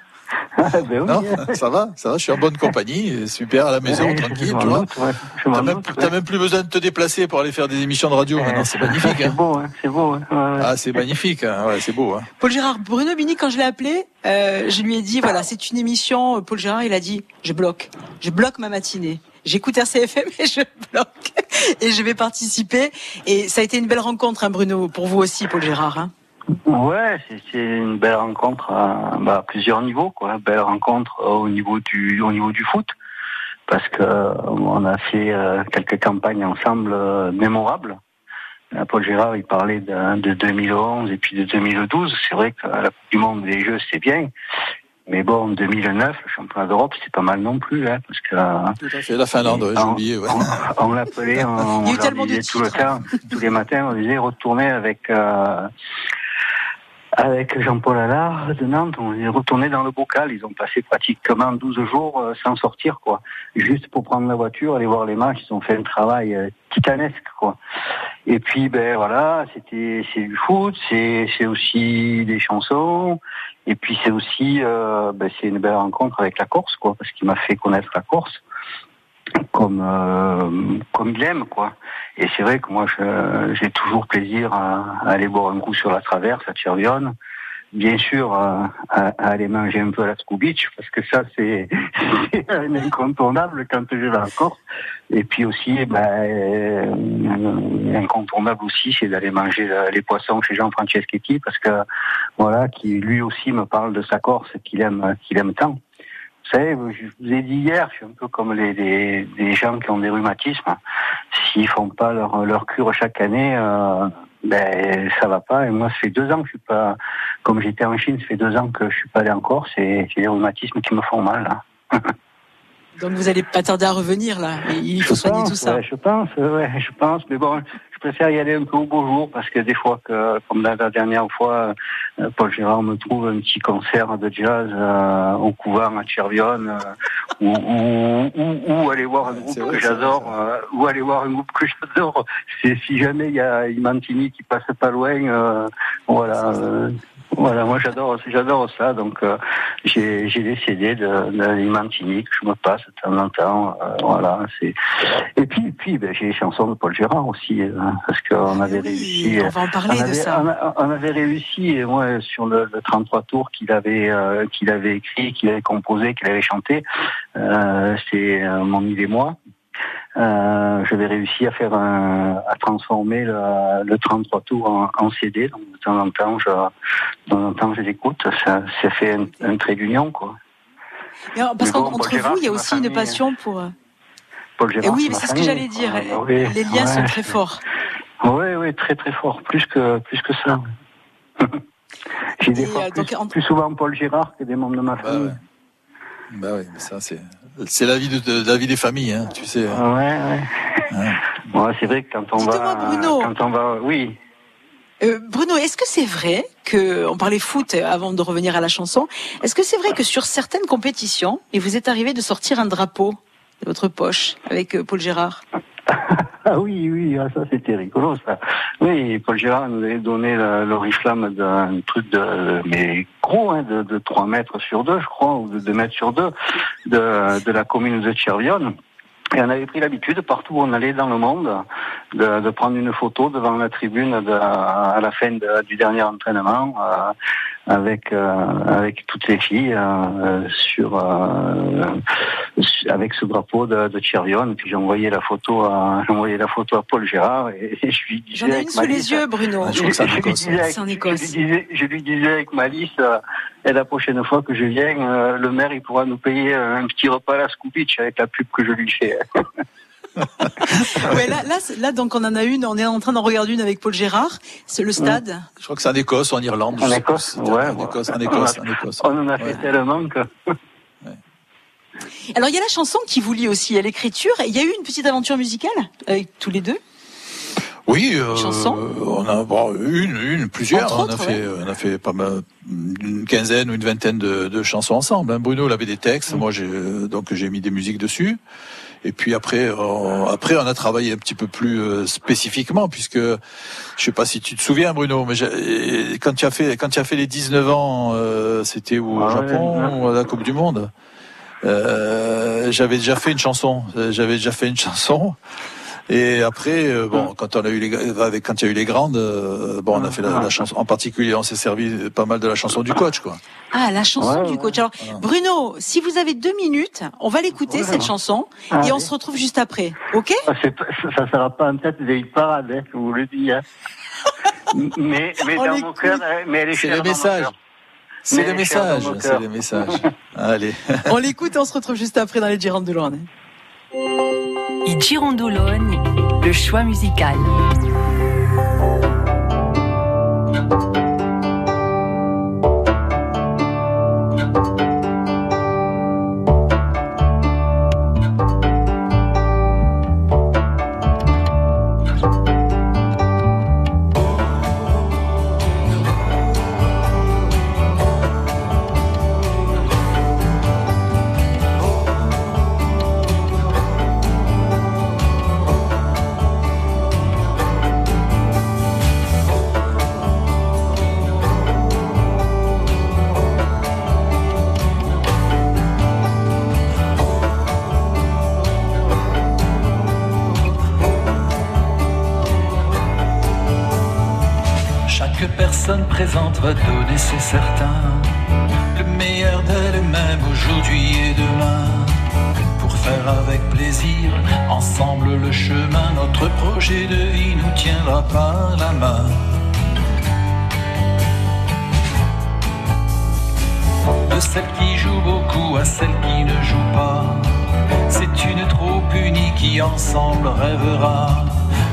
ben oui. non, ça va, ça va. Je suis en bonne compagnie, super à la maison, Ouais, tranquille, tu vois. ouais. T'as même, plus- ouais. t'as même plus besoin de te déplacer pour aller faire des émissions de radio. Maintenant, c'est magnifique. C'est Hein. beau, hein, c'est beau. hein. Ah, c'est magnifique. Ouais, c'est beau. Hein. Paul Gérard, Bruno Bini, quand je l'ai appelé, euh, je lui ai dit, voilà, c'est une émission. Paul Gérard, il a dit, je bloque. Je bloque ma matinée. J'écoute RCFM et je bloque. Et je vais participer. Et ça a été une belle rencontre, hein, Bruno, pour vous aussi, Paul Gérard. Hein. Ouais, c'est une belle rencontre à, bah, à plusieurs niveaux, quoi. Belle rencontre euh, au niveau du au niveau du foot, parce que euh, on a fait euh, quelques campagnes ensemble mémorables. Paul Gérard, il parlait de, de 2011 et puis de 2012. C'est vrai que la Coupe du Monde des Jeux, c'est bien. Mais bon, 2009, le championnat d'Europe, c'est pas mal non plus, hein, parce que euh, Tout à fait. La Finlande, ouais, j'ai on- oublié. Ouais. on, on l'appelait, on, Il y a eu leur tellement de disait tout le temps, tous les matins, on disait retourner avec euh, avec Jean-Paul Allard de Nantes, on est retourné dans le bocal. Ils ont passé pratiquement 12 jours euh, sans sortir, quoi. Juste pour prendre la voiture, aller voir les matchs. Ils ont fait un travail euh, titanesque, quoi. Et puis, ben voilà, c'était c'est du foot, c'est c'est aussi des chansons. Et puis c'est aussi, euh, ben, c'est une belle rencontre avec la Corse, quoi, parce qu'il m'a fait connaître la Corse comme euh, comme il aime, quoi. Et c'est vrai que moi, j'ai toujours plaisir à, aller boire un coup sur la traverse à Chervionne. Bien sûr, à, aller manger un peu à la Beach, parce que ça, c'est incontournable quand je vais en Corse. Et puis aussi, ben, euh, incontournable aussi, c'est d'aller manger euh, les poissons chez Jean Franceschetti, parce que voilà, qui lui aussi me parle de sa Corse qu'il aime, qu'il aime tant. Vous savez, je vous ai dit hier, je suis un peu comme les, les, les gens qui ont des rhumatismes. S'ils font pas leur, leur cure chaque année, euh, ben ça va pas. Et moi, ça fait deux ans que je suis pas, comme j'étais en Chine, ça fait deux ans que je suis pas allé en Corse et j'ai des rhumatismes qui me font mal. là. Donc vous allez pas tarder à revenir, là. Il faut Je soigner pense, tout ça. ouais, je pense, ouais, je pense. Mais bon, préfère y aller un peu au beau jour parce que des fois, que, comme la, la dernière fois, euh, Paul Gérard me trouve un petit concert de jazz euh, au couvent à Chervionne euh, ou, ou, ou, ou aller voir un groupe que j'adore, euh, ou aller voir un groupe que j'adore. C'est si jamais il y a Imantini qui passe pas loin, euh, voilà. Voilà, moi j'adore, j'adore ça. Donc euh, j'ai j'ai CD de, de que je me passe de temps en temps. euh, voilà, c'est. Et puis puis ben, j'ai les chansons de Paul Gérard aussi euh, parce qu'on avait réussi. on va en parler on de avait, ça. On, avait réussi et moi sur le, le 33 tours qu'il avait euh, qu'il avait écrit, qu'il avait composé, qu'il avait chanté. Euh, c'est euh, mon île et moi. Euh, J'avais réussi à faire un, à transformer le, le 33 tours en, en CD. Donc de temps en temps, je, de temps en temps, je l'écoute. Ça, ça fait un, un trait d'union, quoi. Alors, parce bon, qu'entre Gérard, vous, il y a aussi une famille. passion pour. euh, Paul Et Gérard, oui, c'est mais ma c'est ce que famille. j'allais dire. Ah, oui, Les liens sont très forts. Oui, oui, très très fort, plus que plus que ça. J'ai des fois euh, plus, donc, en- plus souvent Paul Gérard que des membres de ma famille. Bah oui, mais ça c'est c'est la vie de, de- la vie des familles, hein, tu sais. Ouais, ouais. Ouais, c'est vrai que quand on va, Bruno. quand on va, oui. Euh, Bruno, est-ce que c'est vrai que, on parlait foot avant de revenir à la chanson, est-ce que c'est vrai que sur certaines compétitions, il vous est arrivé de sortir un drapeau de votre poche avec euh, Paul Gérard? Ah oui, oui, ah, ça c'était rigolo ça. Oui, Paul Gérard nous avait donné l'oriflamme d'un truc de mais gros, hein, de, de 3 mètres sur 2, je crois, ou de 2 mètres sur 2, de, la commune de Chervionne. Et on avait pris l'habitude, partout où on allait dans le monde, de, prendre une photo devant la tribune à la fin du dernier entraînement euh, avec euh, avec toutes les filles euh, sur euh, avec ce drapeau de, de. Puis j'ai envoyé la photo à j'ai envoyé la photo à Paul Gérard et, et je lui disais J'en ai avec une sous les yeux, Bruno. je, je lui disais avec- disais, je lui disais avec Malice, euh, et la prochaine fois que je viens, euh, le maire il pourra nous payer un petit repas à la Scoopitch avec la pub que je lui fais. Ouais, là, là, c'est- là, donc on en a une, on est en train d'en regarder une avec Paul Gérard. C'est le stade. Je crois que c'est en Écosse ou en Irlande. En Écosse, ouais. En Écosse, en Écosse, en Écosse. On en a fait tellement que. Alors il y a la chanson qui vous lie aussi à l'écriture. Il y a eu une petite aventure musicale avec tous les deux? Oui, euh, Chanson? on a bon, une, une, plusieurs. Entre on a autres, fait, on a fait pas mal, une quinzaine ou une vingtaine de, de chansons ensemble. hein. Bruno il avait des textes, moi j'ai euh, donc j'ai mis des musiques dessus. Et puis après, on, après on a travaillé un petit peu plus euh, spécifiquement puisque je sais pas si tu te souviens Bruno, mais quand tu as fait quand tu as fait les 19 ans, euh, c'était au Ah ouais, Japon ouais. ou à la Coupe du Monde. Euh, j'avais déjà fait une chanson. Euh, J'avais déjà fait une chanson. Et après, euh, bon, quand on a eu les, avec quand il y a eu les grandes, euh, bon, on a fait la, la chanson. En particulier, on s'est servi pas mal de la chanson du coach, quoi. Ah, la chanson Ouais, du coach. Alors, Bruno, si vous avez deux minutes, on va l'écouter Ouais. cette chanson Ah, et on oui. se retrouve juste après. Ok? Ça, pas- ça sera pas en tête des parades, hein, je vous le dis. Hein. mais mais dans mon cœur, hein, mais elle est C'est messages. cœur. C'est messages. mon C'est cœur. les messages. Allez. On l'écoute et on se retrouve juste après dans les Girondes de Lorne. I Girondoloni, le choix musical. Ensemble rêvera.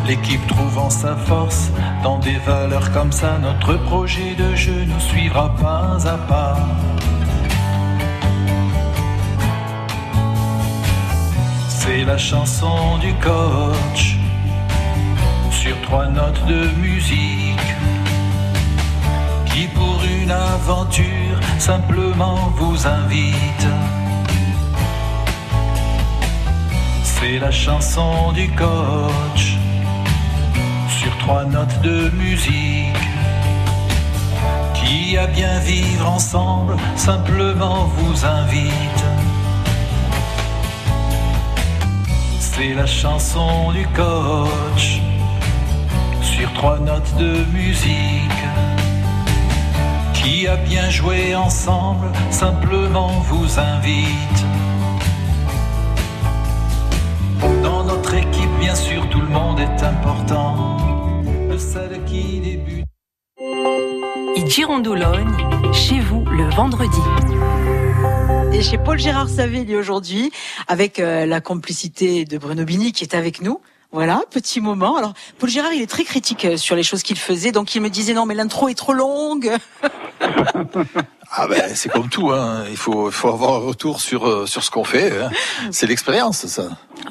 L'équipe trouvant sa force dans des valeurs comme ça, notre projet de jeu nous suivra pas à pas. C'est la chanson du coach sur trois notes de musique qui pour une aventure simplement vous invite. C'est la chanson du coach sur trois notes de musique qui à bien vivre ensemble simplement vous invite. C'est la chanson du coach sur trois notes de musique qui a bien joué ensemble simplement vous invite. est important, le qui débute. Et Girondoulogne, chez vous le vendredi. Et chez Paul Gérard Savelli aujourd'hui, avec euh, la complicité de Bruno Bini qui est avec nous. Voilà, petit moment. Alors, Paul Gérard, il est très critique euh, sur les choses qu'il faisait, donc il me disait non, mais l'intro est trop longue. ah ben, c'est comme tout, hein. il faut, faut avoir un retour sur, euh, sur ce qu'on fait. Hein. C'est l'expérience, ça.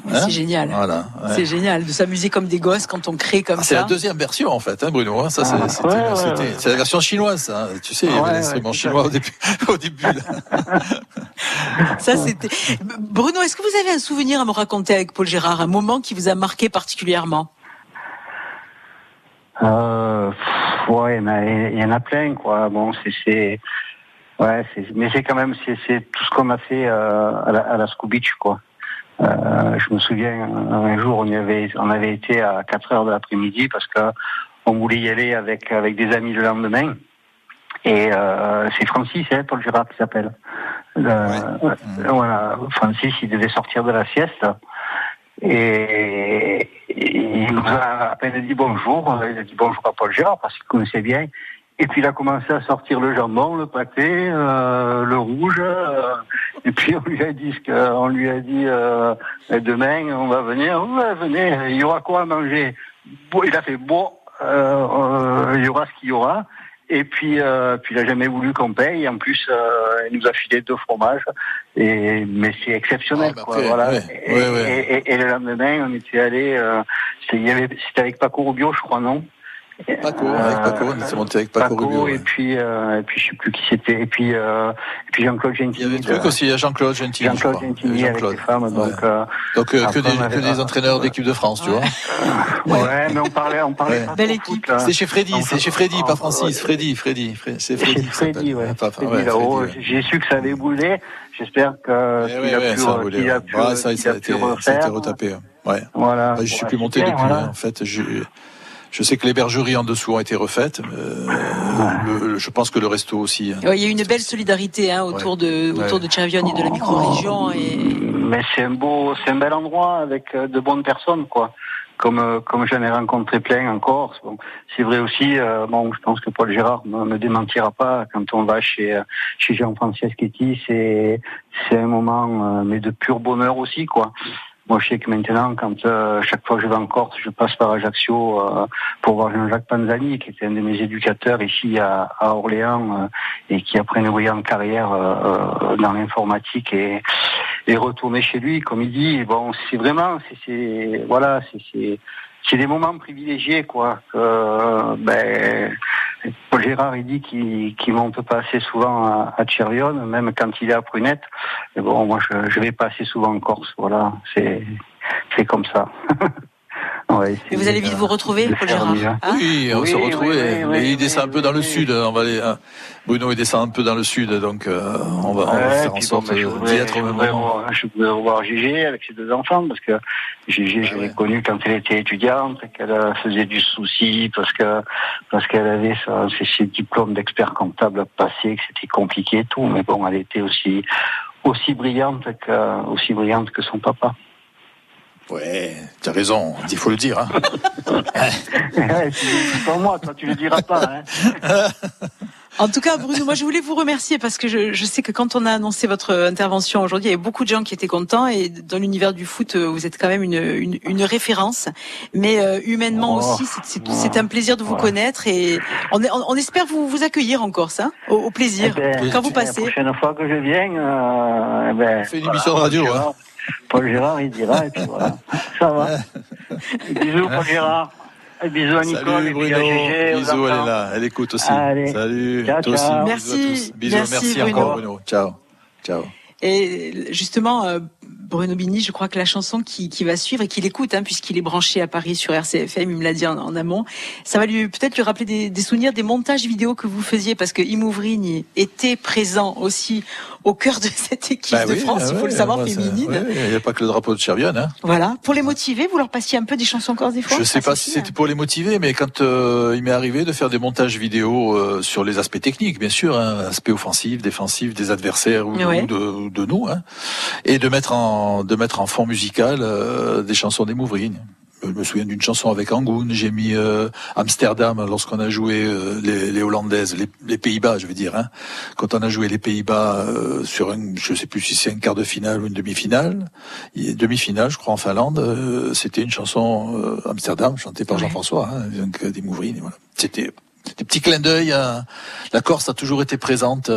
Hein c'est génial. Voilà. ouais. C'est génial de s'amuser comme des gosses quand on crée comme Ah, c'est ça. la deuxième version en fait, hein, Bruno. hein. Ça, c'est, Ah, c'était- ouais, ouais, c'était- ouais. c'est la version chinoise. ça. Tu sais, il y avait l'instrument chinois au début. Au début là. Ça, c'était. Bruno, est-ce que vous avez un souvenir à me raconter avec Paul Gérard, un moment qui vous a marqué particulièrement? Euh, pff, ouais, mais il y en a plein, quoi. Bon, c'est, c'est, ouais, c'est, mais c'est quand même, c'est, c'est tout ce qu'on a fait euh, à, la, à la Scoop Beach, quoi. Euh, je me souviens, un jour, on y avait, on avait été à 4 heures de l'après-midi parce que on voulait y aller avec avec des amis le lendemain. Et euh, c'est Francis, hein, Paul Gérard qui s'appelle. Le- Voilà, Francis, il devait sortir de la sieste. Et, et il nous a à peine dit bonjour. Il a dit bonjour à Paul Gérard parce qu'il connaissait bien. Et puis il a commencé à sortir le jambon, le pâté, euh, le rouge. euh, et puis on lui a dit ce que, on lui a dit euh, demain on va venir. Ouais, venez. Il y aura quoi à manger? Il a fait bon. euh, euh, il y aura ce qu'il y aura. Et puis, euh, puis il a jamais voulu qu'on paye. En plus, euh, il nous a filé deux fromages. Et mais c'est exceptionnel, quoi. après, voilà. ouais, et, ouais, ouais. et- et- et le lendemain, on était allé. Euh, c'était avec Paco Rubio, je crois, non? Paco, avec Paco, on s'est monté avec Paco, Rubio. et ouais. puis euh, et puis je sais plus qui c'était. Et puis euh, et puis Jean-Claude Gentini. Il y avait un truc aussi, il y a Jean-Claude Gentili. Jean-Claude. Gentini avec les femmes. Donc, euh, Donc euh, que des, que des entraîneurs d'équipe de France, tu vois. Ouais, mais on parlait, on parlait. Ouais. pas Belle équipe. C'est chez Freddy, c'est chez Freddy, pas Francis. Freddy, Freddy, Freddy, c'est Freddy. Chez qui Freddy, ouais. Ouais, ouais. J'ai su que ça avait boulé. J'espère que Eh ouais, a ouais, pu, ça a euh, ouais. pu, Ouais, ça, a pu été, ça a été refaire. retapé. Ouais. Voilà. Ouais, je suis Ouais, plus monté depuis. hein, En fait, je, sais que les bergeries en dessous ont été refaites. euh, le- le- je pense que le resto aussi. hein. Ouais, Il y a eu une belle solidarité hein, autour de autour de Chervion et de la micro-région. Et... Mais c'est un beau, c'est un bel endroit avec euh, de bonnes personnes, quoi. Comme euh, comme j'en ai rencontré plein en Corse. Bon, c'est vrai aussi. euh, bon, je pense que Paul Gérard ne me démentira pas quand on va chez euh, chez Jean-François Schetti, c'est c'est un moment, euh, mais de pur bonheur aussi, quoi. Moi, je sais que maintenant, quand euh, chaque fois que je vais en Corse, je passe par Ajaccio euh, pour voir Jean-Jacques Panzani, qui était un de mes éducateurs ici à, à Orléans euh, et qui après une brillante carrière euh, euh, dans l'informatique et, et retourné chez lui, comme il dit. Bon, c'est vraiment, c'est, voilà, c'est, c'est, des moments privilégiés, quoi. Euh, ben, Gérard, il dit qu'il, qu'il monte pas assez souvent à, à même quand il est à Prunette. Mais bon, moi, je, je vais pas assez souvent en Corse. Voilà, c'est comme ça. On va essayer Et vous allez vite vous retrouver, Paul Gérard hein Oui, on Oui, mais oui, il descend un peu dans le sud. On va aller, hein. Bruno, il descend un peu dans le sud, donc euh, on va, on va Ouais, faire en sorte bon, je voudrais- d'y être je au même moment. revoir- Je voudrais revoir Gégé avec ses deux enfants parce que Gégé, je l'ai connue quand elle était étudiante, qu'elle faisait du souci parce que parce qu'elle avait sa- ses, ses diplômes d'expert comptable à passer, que c'était compliqué et tout. Mais bon, elle était aussi aussi brillante que aussi brillante que son papa. Ouais, tu as raison, il faut le dire. Hein. C'est pas moi, toi tu le diras pas. Hein. En tout cas, Bruno, moi je voulais vous remercier parce que je, je sais que quand on a annoncé votre intervention aujourd'hui, il y avait beaucoup de gens qui étaient contents et dans l'univers du foot, euh, vous êtes quand même une, une, une référence. Mais euh, humainement Oh. aussi, c'est- c'est c'est un plaisir de vous connaître et on, est- on, on espère vous, vous accueillir en Corse, hein, au, au plaisir, Eh ben, quand vous La passez. prochaine fois que je viens, euh, eh ben, fait une émission radio, Gérard, Paul Gérard, il dira, et puis voilà. Ça va. Bisous, Paul Gérard. Et bisous à Nicole, Salut et Bruno, Gégé, bisous, elle est là, elle écoute aussi. Allez. Salut, Ciao, toi aussi. bisous à Merci, tous. Bisous, merci, merci, Bruno. encore Bruno. Ciao, ciao. Et justement, euh, Bruno Bini, je crois que la chanson qui, qui va suivre et qu'il écoute, hein, puisqu'il est branché à Paris sur RCFM, il me l'a dit en, en amont, ça va lui peut-être lui rappeler des, des souvenirs, des montages vidéo que vous faisiez, parce que Imouvrigne était présent aussi au cœur de cette équipe Bah de oui, France, ah il faut le savoir, féminine. ouais, Il n'y a pas que le drapeau de Chervion. Hein. Voilà. Pour les motiver, vous leur passiez un peu des chansons corse des fois? Je sais Ah, pas si c'était pour les motiver, mais quand euh, il m'est arrivé de faire des montages vidéo euh, sur les aspects techniques, bien sûr, hein, aspects offensifs, défensifs des adversaires ou, Ouais. ou de, ou de nous, hein, et de mettre en de mettre en fond musical euh, des chansons des Mouvrines. je me souviens d'une chanson avec Angoun. J'ai mis euh, Amsterdam lorsqu'on a joué euh, les, les, Hollandaises, les, les Pays-Bas, je veux dire. Hein. Quand on a joué les Pays-Bas euh, sur un, je sais plus si c'est un quart de finale ou une demi-finale, demi-finale, je crois en Finlande, c'était une chanson Amsterdam chantée par Jean-François, hein, donc des Mouvrines. Voilà. C'était des petits clins d'œil. La Corse a toujours été présente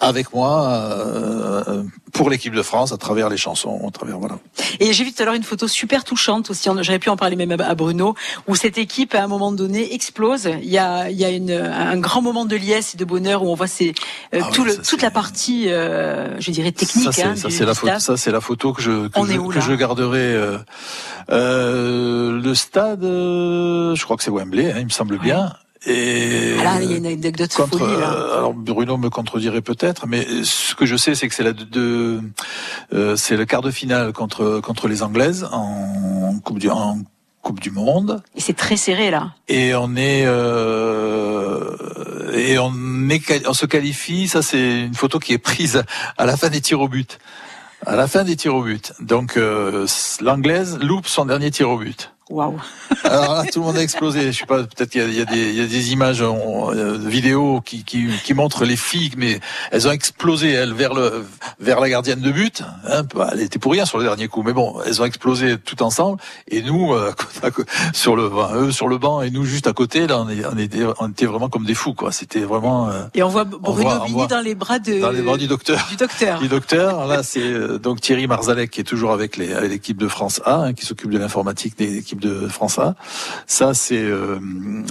avec moi pour l'équipe de France à travers les chansons, à travers voilà. Et j'ai vu tout à l'heure une photo super touchante aussi. J'aurais pu en parler même à Bruno, où cette équipe à un moment donné explose. Il y a, il y a une, un grand moment de liesse et de bonheur où on voit c'est euh, ah tout le, toute la partie, je dirais technique. Ça c'est hein, la photo. Ça c'est la photo que je que, je, que je, garderai. le stade, je crois que c'est Wembley, hein, il me semble bien. Et alors, il y a une anecdote contre, folie, là. Euh, alors Bruno me contredirait peut-être, mais ce que je sais, c'est que c'est la de, euh, c'est le quart de finale contre contre les Anglaises en coupe du en Coupe du Monde. Et c'est très serré là. Et on est euh, et on est on se qualifie. Ça c'est une photo qui est prise à la fin des tirs au but. À la fin des tirs au but. Donc euh, l'anglaise loupe son dernier tir au but. Waouh Alors là, tout le monde a explosé. Je sais pas, peut-être qu'il y, y, y, a des images en, euh, vidéo qui, qui, qui, montrent les filles, mais elles ont explosé elles vers le vers la gardienne de but. Hein, bah, elle était pour rien sur le dernier coup, mais bon, elles ont explosé tout ensemble. Et nous, euh, sur le eux sur le banc et nous juste à côté, là, on, est, on, était, on était vraiment comme des fous, quoi. C'était vraiment. Euh, et on voit Bruno Vigny dans les bras de dans les bras du docteur. Du docteur. du docteur. Là, c'est euh, donc Thierry Marzalek qui est toujours avec l'équipe de France A, hein, qui s'occupe de l'informatique des équipes de France A. Ça, c'est euh,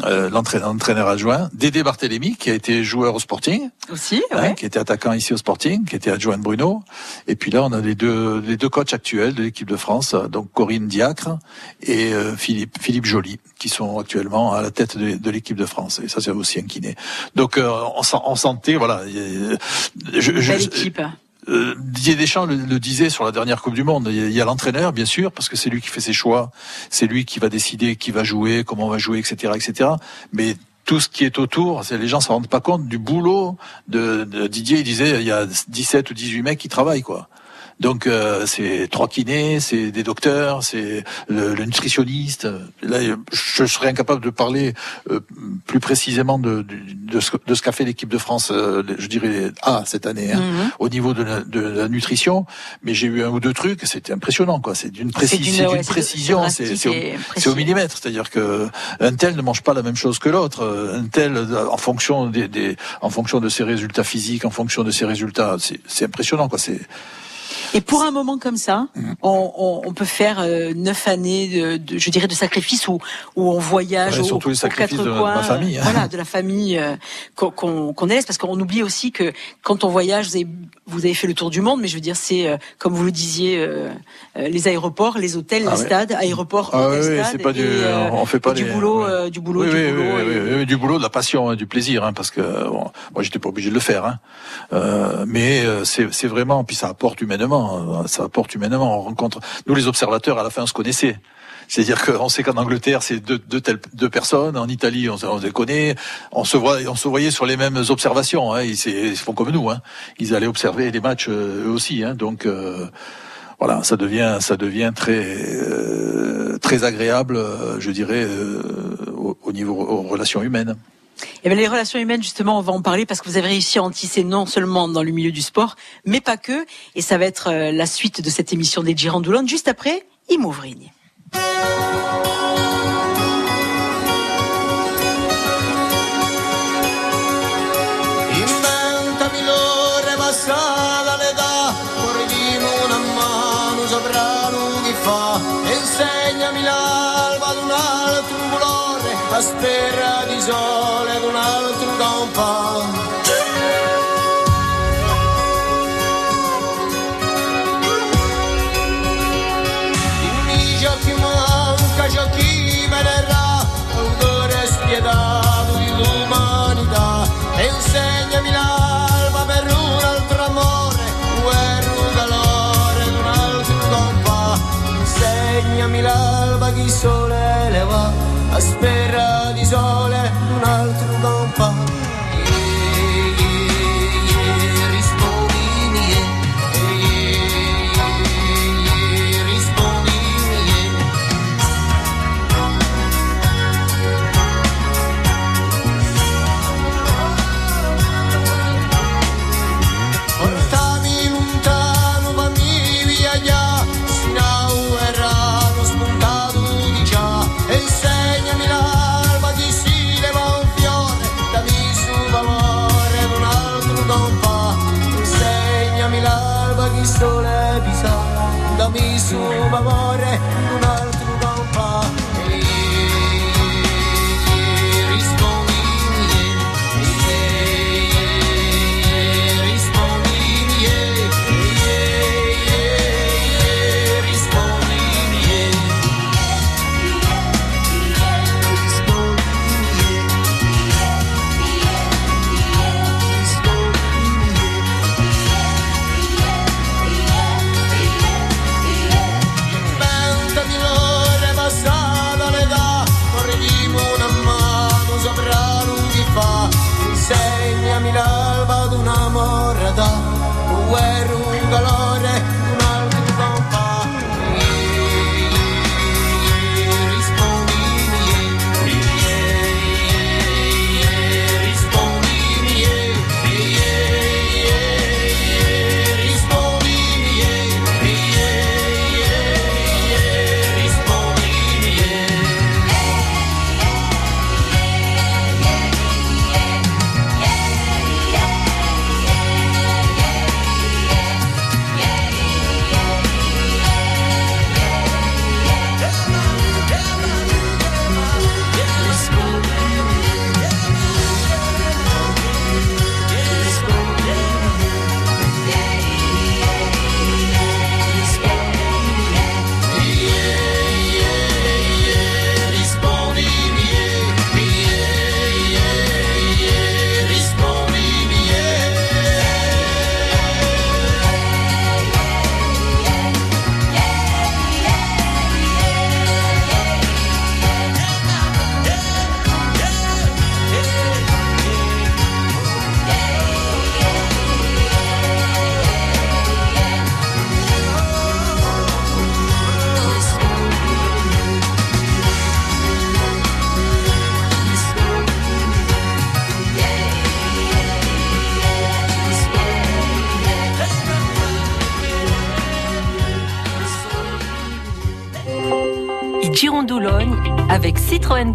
euh, l'entraîneur adjoint. Dédé Barthélémy, qui a été joueur au Sporting. Aussi, hein, qui était attaquant ici au Sporting, qui était adjoint de Bruno. Et puis là, on a les deux, les deux coachs actuels de l'équipe de France, donc Corinne Diacre et euh, Philippe, Philippe Joly, qui sont actuellement à la tête de, l'équipe de France. Et ça, c'est aussi un kiné. Donc, on, on sentait, voilà. Je, Belle équipe. Euh, Didier Deschamps le, disait sur la dernière Coupe du Monde. Il y a, l'entraîneur, bien sûr, parce que c'est lui qui fait ses choix, c'est lui qui va décider qui va jouer, comment on va jouer, etc., etc. Mais tout ce qui est autour, les gens se rendent pas compte du boulot de, de, Didier. Il disait il y a 17 ou 18 mecs qui travaillent, quoi. Donc euh, c'est trois kinés, c'est des docteurs, c'est le, nutritionniste. Là, je serais incapable de parler euh, plus précisément de, de, ce, de ce qu'a fait l'équipe de France, euh, je dirais A cette année, hein, mhm. au niveau de la, de la, nutrition. Mais j'ai eu un ou deux trucs, c'était impressionnant, quoi. C'est d'une précision, précision, c'est au, au, millimètre. C'est-à-dire que un tel ne mange pas la même chose que l'autre. Un tel, en fonction des, des, en fonction de ses résultats physiques, en fonction de ses résultats, c'est impressionnant, quoi. C'est et pour un moment comme ça, on, on, on peut faire euh, neuf années, de, de, je dirais, de sacrifices où, où on voyage ouais, surtout les sacrifices de ma famille. Hein. Voilà, de la famille euh, qu'on qu laisse, parce qu'on oublie aussi que quand on voyage, vous avez, vous avez, fait le tour du monde, mais je veux dire, c'est euh, comme vous le disiez, euh, les aéroports, les hôtels, ah les stades, aéroports, ah, oui, pas du, on fait pas du boulot, du boulot, oui, du oui, boulot, du boulot, de la passion, hein, du plaisir, hein, parce que bon, moi j'étais pas obligé de le faire, hein, mais c'est vraiment, puis ça apporte humainement, ça apporte humainement. On rencontre, nous les observateurs, à la fin, on se connaissait. C'est-à-dire qu'on sait qu'en Angleterre, c'est deux, deux, deux, personnes. En Italie, on, on, les connaît. On se voit, on se voyait sur les mêmes observations. Hein. Ils, ils, font comme nous. Hein. Ils allaient observer les matchs euh, eux aussi. Hein. Donc euh, voilà, ça devient, ça devient très, euh, très agréable, euh, je dirais, au, au, niveau aux relations humaines. Eh bien, les relations humaines, justement, on va en parler parce que vous avez réussi à en tisser non seulement dans le milieu du sport, mais pas que. Et ça va être euh, la suite de cette émission des Girandoulantes juste après Imouvrine. spera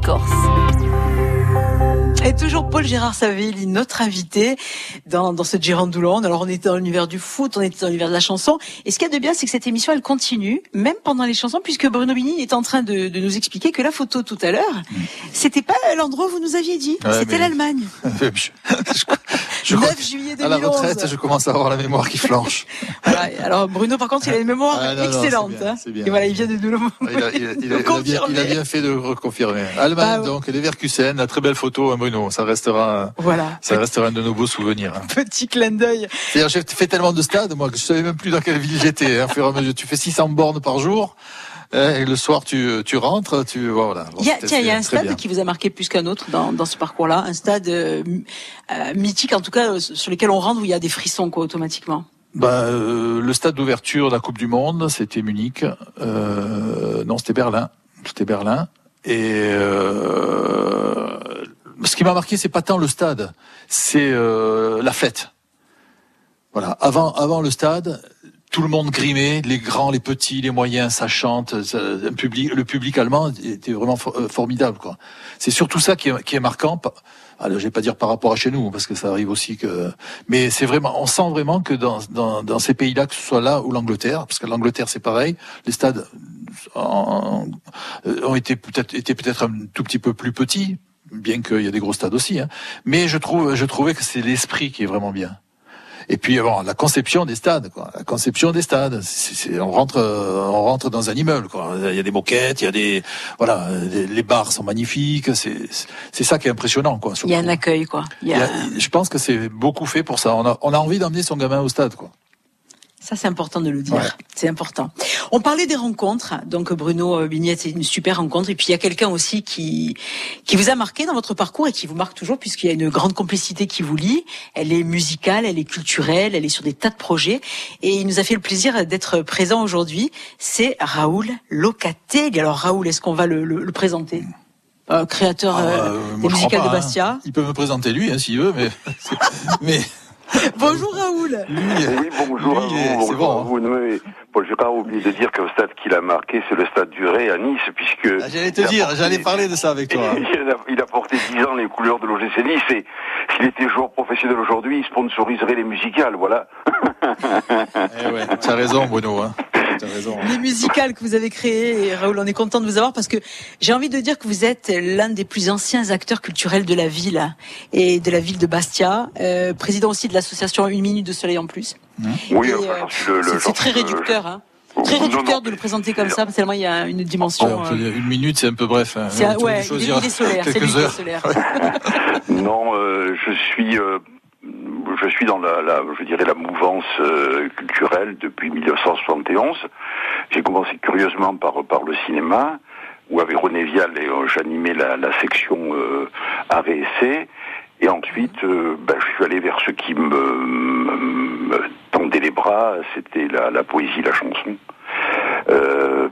Corse. Et toujours Paul Gérard Savelli, notre invité dans, dans ce Girondoulon. Alors on était dans l'univers du foot, on était dans l'univers de la chanson. Et ce qu'il y a de bien, c'est que cette émission, elle continue, même pendant les chansons, puisque Bruno Bini est en train de, de nous expliquer que la photo tout à l'heure, c'était pas l'endroit où vous nous aviez dit, Ouais, c'était mais- l'Allemagne. Je crois 9 que juillet À la 2011. retraite, je commence à avoir la mémoire qui flanche. Voilà. Alors Bruno, par contre, il a une mémoire Ah, non, excellente. bien, hein. bien. Et voilà, il vient de nous le Il a, il a- il confirmer. il a bien fait de reconfirmer. Allemagne, Ah ouais. donc, Leverkusen, la très belle photo, hein, Bruno. Ça restera, Voilà. ça restera un de nos beaux souvenirs. hein. Petit clin d'œil. J'ai fait tellement de stades, moi, que je savais même plus dans quelle ville j'étais. Hein. Tu fais 600 bornes par jour, et le soir, tu, tu rentres, tu, voilà. Bon, Il y a, c'était- tiens, il y a un stade bien. qui vous a marqué plus qu'un autre dans, dans ce parcours-là, un stade euh, euh, mythique en tout cas euh, sur lequel on rentre où il y a des frissons quoi automatiquement. Bah, euh, le stade d'ouverture de la Coupe du Monde, c'était Munich. Euh, non, c'était Berlin. C'était Berlin. Et euh, ce qui m'a marqué, c'est pas tant le stade, c'est euh, la fête. Voilà. Avant, avant le stade, tout le monde grimait, les grands, les petits, les moyens, ça chante. le public allemand était vraiment euh, formidable. Quoi. C'est surtout ça qui est, marquant. Alors, je vais pas dire par rapport à chez nous, parce que ça arrive aussi que. Mais c'est vraiment, on sent vraiment que dans, ces pays-là, que ce soit là ou l'Angleterre, parce que l'Angleterre c'est pareil, les stades ont été peut-être étaient peut-être un tout petit peu plus petits, bien qu'il y a des gros stades aussi. Hein. Mais je trouve, je trouvais que c'est l'esprit qui est vraiment bien. Et puis bon, la conception des stades, quoi. La conception des stades, c'est- c'est- on rentre, euh, on rentre dans un immeuble, quoi. Il y a des moquettes, il y a des, voilà, les, les bars sont magnifiques. C'est, c'est ça qui est impressionnant, quoi. Il y a un accueil quoi. Il y a- Il y a- je pense que c'est beaucoup fait pour ça. On a, on a envie d'emmener son gamin au stade, quoi. Ça, c'est important de le dire. Ouais. C'est important. On parlait des rencontres. Donc, Bruno euh, Bignette, c'est une super rencontre. Et puis, il y a quelqu'un aussi qui, qui vous a marqué dans votre parcours et qui vous marque toujours puisqu'il y a une grande complicité qui vous lie. Elle est musicale, elle est culturelle, elle est sur des tas de projets. Et il nous a fait le plaisir d'être présent aujourd'hui. C'est Raoul Locatelli. Alors, Raoul, est-ce qu'on va le, le- le présenter? Euh, créateur Ah, euh, euh, des musicales crois de pas, Bastia. hein. Il peut me présenter lui, hein, s'il veut, mais, mais Bonjour Raoul. Oui, bonjour à vous. bonjour bon, vous. Paul Gérard a oublié de dire que le stade qu'il a marqué, c'est le stade du Ré à Nice, puisque... Ah, J'allais te dire, porté- j'allais parler de ça avec toi. Il a, il a porté 10 ans les couleurs de l'OGC Nice et s'il était joueur professionnel aujourd'hui, il sponsoriserait les musicales, voilà. Eh ouais, tu as raison, Bruno. Hein. les musicales que vous avez créées. Et Raoul, on est content de vous avoir parce que j'ai envie de dire que vous êtes l'un des plus anciens acteurs culturels de la ville et de la ville de Bastia, euh, président aussi de l'association Une minute de soleil en plus. Oui, Et, enfin, euh, c'est- très réducteur, hein. Très Non, réducteur de le présenter comme ça, tellement il y a une dimension. Oh, euh, une minute, c'est un peu bref. hein. c'est ouais, il est, choisir il est solaire, c'est lui quelques heures. solaire. Non, euh, je suis, euh, je suis dans la, je dirais la mouvance euh, culturelle depuis 1971. J'ai commencé curieusement par par le cinéma, où avec René Vial, euh, j'animais la, section euh, art et ensuite, euh, ben, je suis allé vers ce qui me, me, tendait les bras, c'était la, poésie, la chanson,